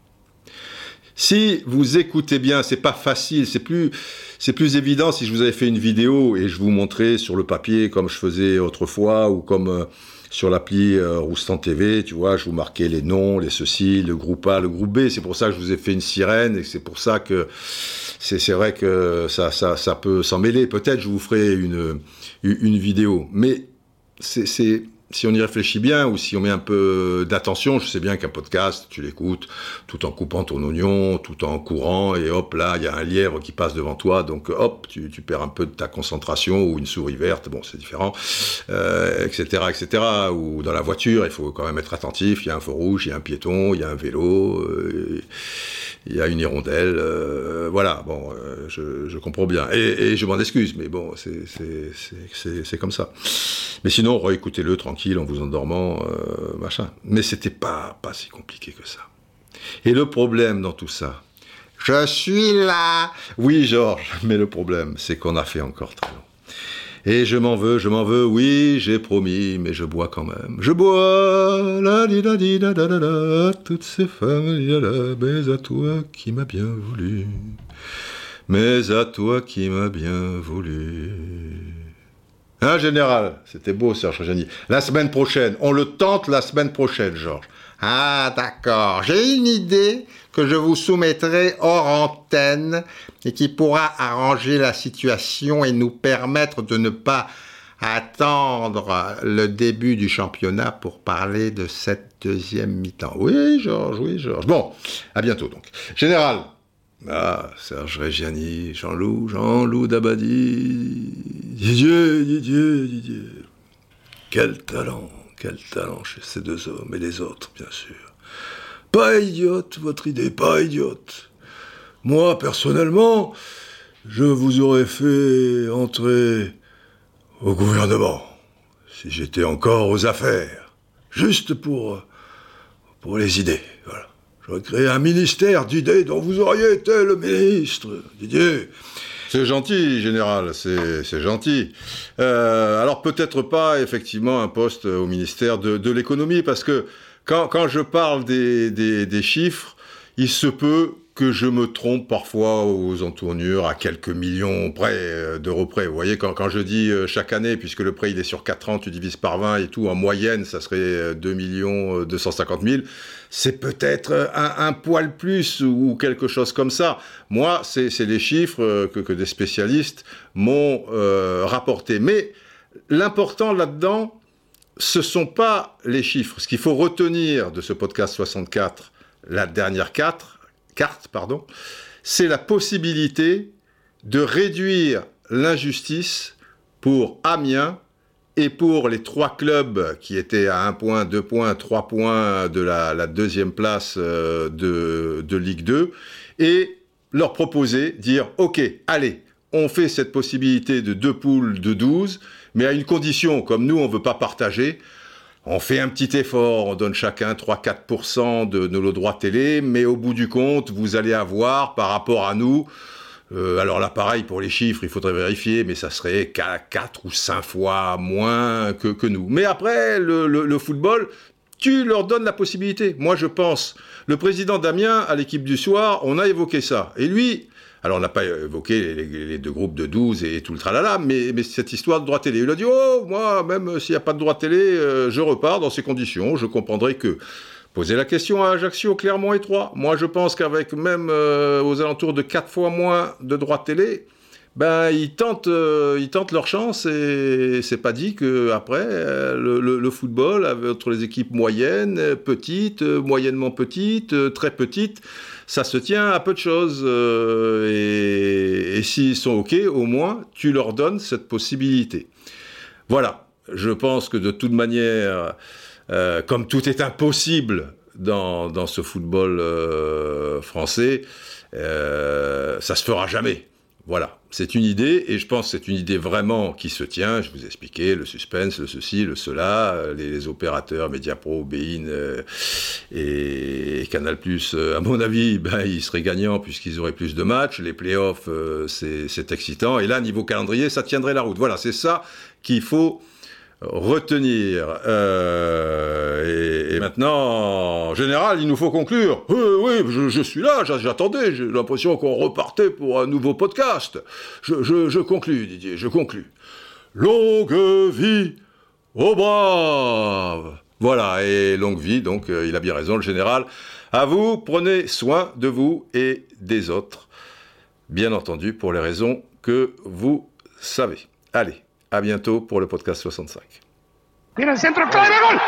Si vous écoutez bien, c'est pas facile, c'est plus, c'est plus évident si je vous avais fait une vidéo et je vous montrais sur le papier comme je faisais autrefois ou comme euh, sur l'appli euh, Roustan TV, tu vois, je vous marquais les noms, les ceci, le groupe A, le groupe B. C'est pour ça que je vous ai fait une sirène et c'est pour ça que c'est vrai que ça, peut s'en mêler. Peut-être je vous ferai une, une vidéo. Mais c'est si on y réfléchit bien ou si on met un peu d'attention, je sais bien qu'un podcast, tu l'écoutes tout en coupant ton oignon, tout en courant, et hop, là, il y a un lièvre qui passe devant toi, donc hop, tu, perds un peu de ta concentration, ou une souris verte, bon, c'est différent, etc., euh, etc. Ou dans la voiture, il faut quand même être attentif, il y a un feu rouge, il y a un piéton, il y a un vélo, euh, il y a une hirondelle, euh, voilà, bon, je, comprends bien. Et, je m'en excuse, mais bon, c'est comme ça. Mais sinon, réécoutez-le tranquille en vous endormant, euh, machin. Mais c'était pas, pas si compliqué que ça. Et le problème dans tout ça, je suis là Oui, Georges, mais le problème, c'est qu'on a fait encore très long. Et je m'en veux, je m'en veux, oui, j'ai promis, mais je bois quand même. Je bois, la di da di da da da toutes ces femmes, la, mais à toi qui m'as bien voulu, mais à toi qui m'as bien voulu. Hein, général? C'était beau, Serge Reggiani. La semaine prochaine. On le tente la semaine prochaine, Georges. Ah, d'accord. J'ai une idée que je vous soumettrai hors antenne et qui pourra arranger la situation et nous permettre de ne pas attendre le début du championnat pour parler de cette deuxième mi-temps. Oui, Georges, oui, Georges. Bon, à bientôt donc. Général, ah, Serge Reggiani, Jean-Loup, Jean-Loup Dabadi, Didier, Didier, Didier. Quel talent, quel talent chez ces deux hommes et les autres, bien sûr. Pas idiote, votre idée, pas idiote. Moi, personnellement, je vous aurais fait entrer au gouvernement, si j'étais encore aux affaires, juste pour, les idées. J'aurais créé un ministère d'idées dont vous auriez été le ministre, Didier. C'est gentil, général, c'est gentil. Euh, alors peut-être pas effectivement un poste au ministère de, l'économie, parce que quand, quand, je parle des, des, des chiffres, il se peut que je me trompe parfois aux entournures à quelques millions près, euh, d'euros près. Vous voyez, quand, quand je dis euh, chaque année, puisque le prêt il est sur 4 ans, tu divises par 20 et tout, en moyenne, ça serait 2 millions 250 000, c'est peut-être un, poil plus ou quelque chose comme ça. Moi, c'est les chiffres que, des spécialistes m'ont euh, rapportés. Mais l'important là-dedans, ce sont pas les chiffres. Ce qu'il faut retenir de ce podcast 64, la dernière 4, carte, pardon, c'est la possibilité de réduire l'injustice pour Amiens et pour les trois clubs qui étaient à un point, deux points, trois points de la, deuxième place euh, de, de, Ligue 2, et leur proposer, dire, OK, allez, on fait cette possibilité de deux poules de 12, mais à une condition, comme nous, on ne veut pas partager, on fait un petit effort, on donne chacun 3-4% de nos droits télé, mais au bout du compte, vous allez avoir par rapport à nous, euh, alors là pareil pour les chiffres, il faudrait vérifier, mais ça serait 4 ou 5 fois moins que, nous. Mais après, le, football, tu leur donnes la possibilité. Moi, je pense, le président Damien, à l'équipe du soir, on a évoqué ça. Et lui, alors, on n'a pas évoqué les, deux groupes de 12 et tout le tralala, mais, cette histoire de droit télé. Il a dit Oh, moi, même s'il n'y a pas de droit télé, euh, je repars dans ces conditions. Je comprendrai que. Posez la question à Ajaccio, Clermont et. Moi, je pense qu'avec même euh, aux alentours de 4 fois moins de droits télé, ben ils tentent, euh, ils tentent leur chance et c'est pas dit que après le, le, football entre les équipes moyennes, petites, moyennement petites, très petites, ça se tient à peu de choses. Euh, et, s'ils sont OK, au moins, tu leur donnes cette possibilité. Voilà. Je pense que de toute manière, euh, comme tout est impossible dans, ce football euh, français, ça se fera jamais. Voilà, c'est une idée, et je pense que c'est une idée vraiment qui se tient. Je vous ai expliqué le suspense, le ceci, le cela, euh, les, opérateurs Mediapro, Bein euh, et, Canal+, euh, à mon avis, ben, ils seraient gagnants puisqu'ils auraient plus de matchs. Les playoffs, c'est excitant. Et là, niveau calendrier, ça tiendrait la route. Voilà, c'est ça qu'il faut retenir. Euh, et, maintenant, en général, il nous faut conclure. Oui, oui, je, suis là, j'attendais, j'ai l'impression qu'on repartait pour un nouveau podcast. Je, je, Didier, je conclus. Longue vie aux braves Voilà, et longue vie, donc euh, il a bien raison, le général. À vous, prenez soin de vous et des autres. Bien entendu, pour les raisons que vous savez. Allez, à bientôt pour le podcast 65. Tira el centro, clave, gol.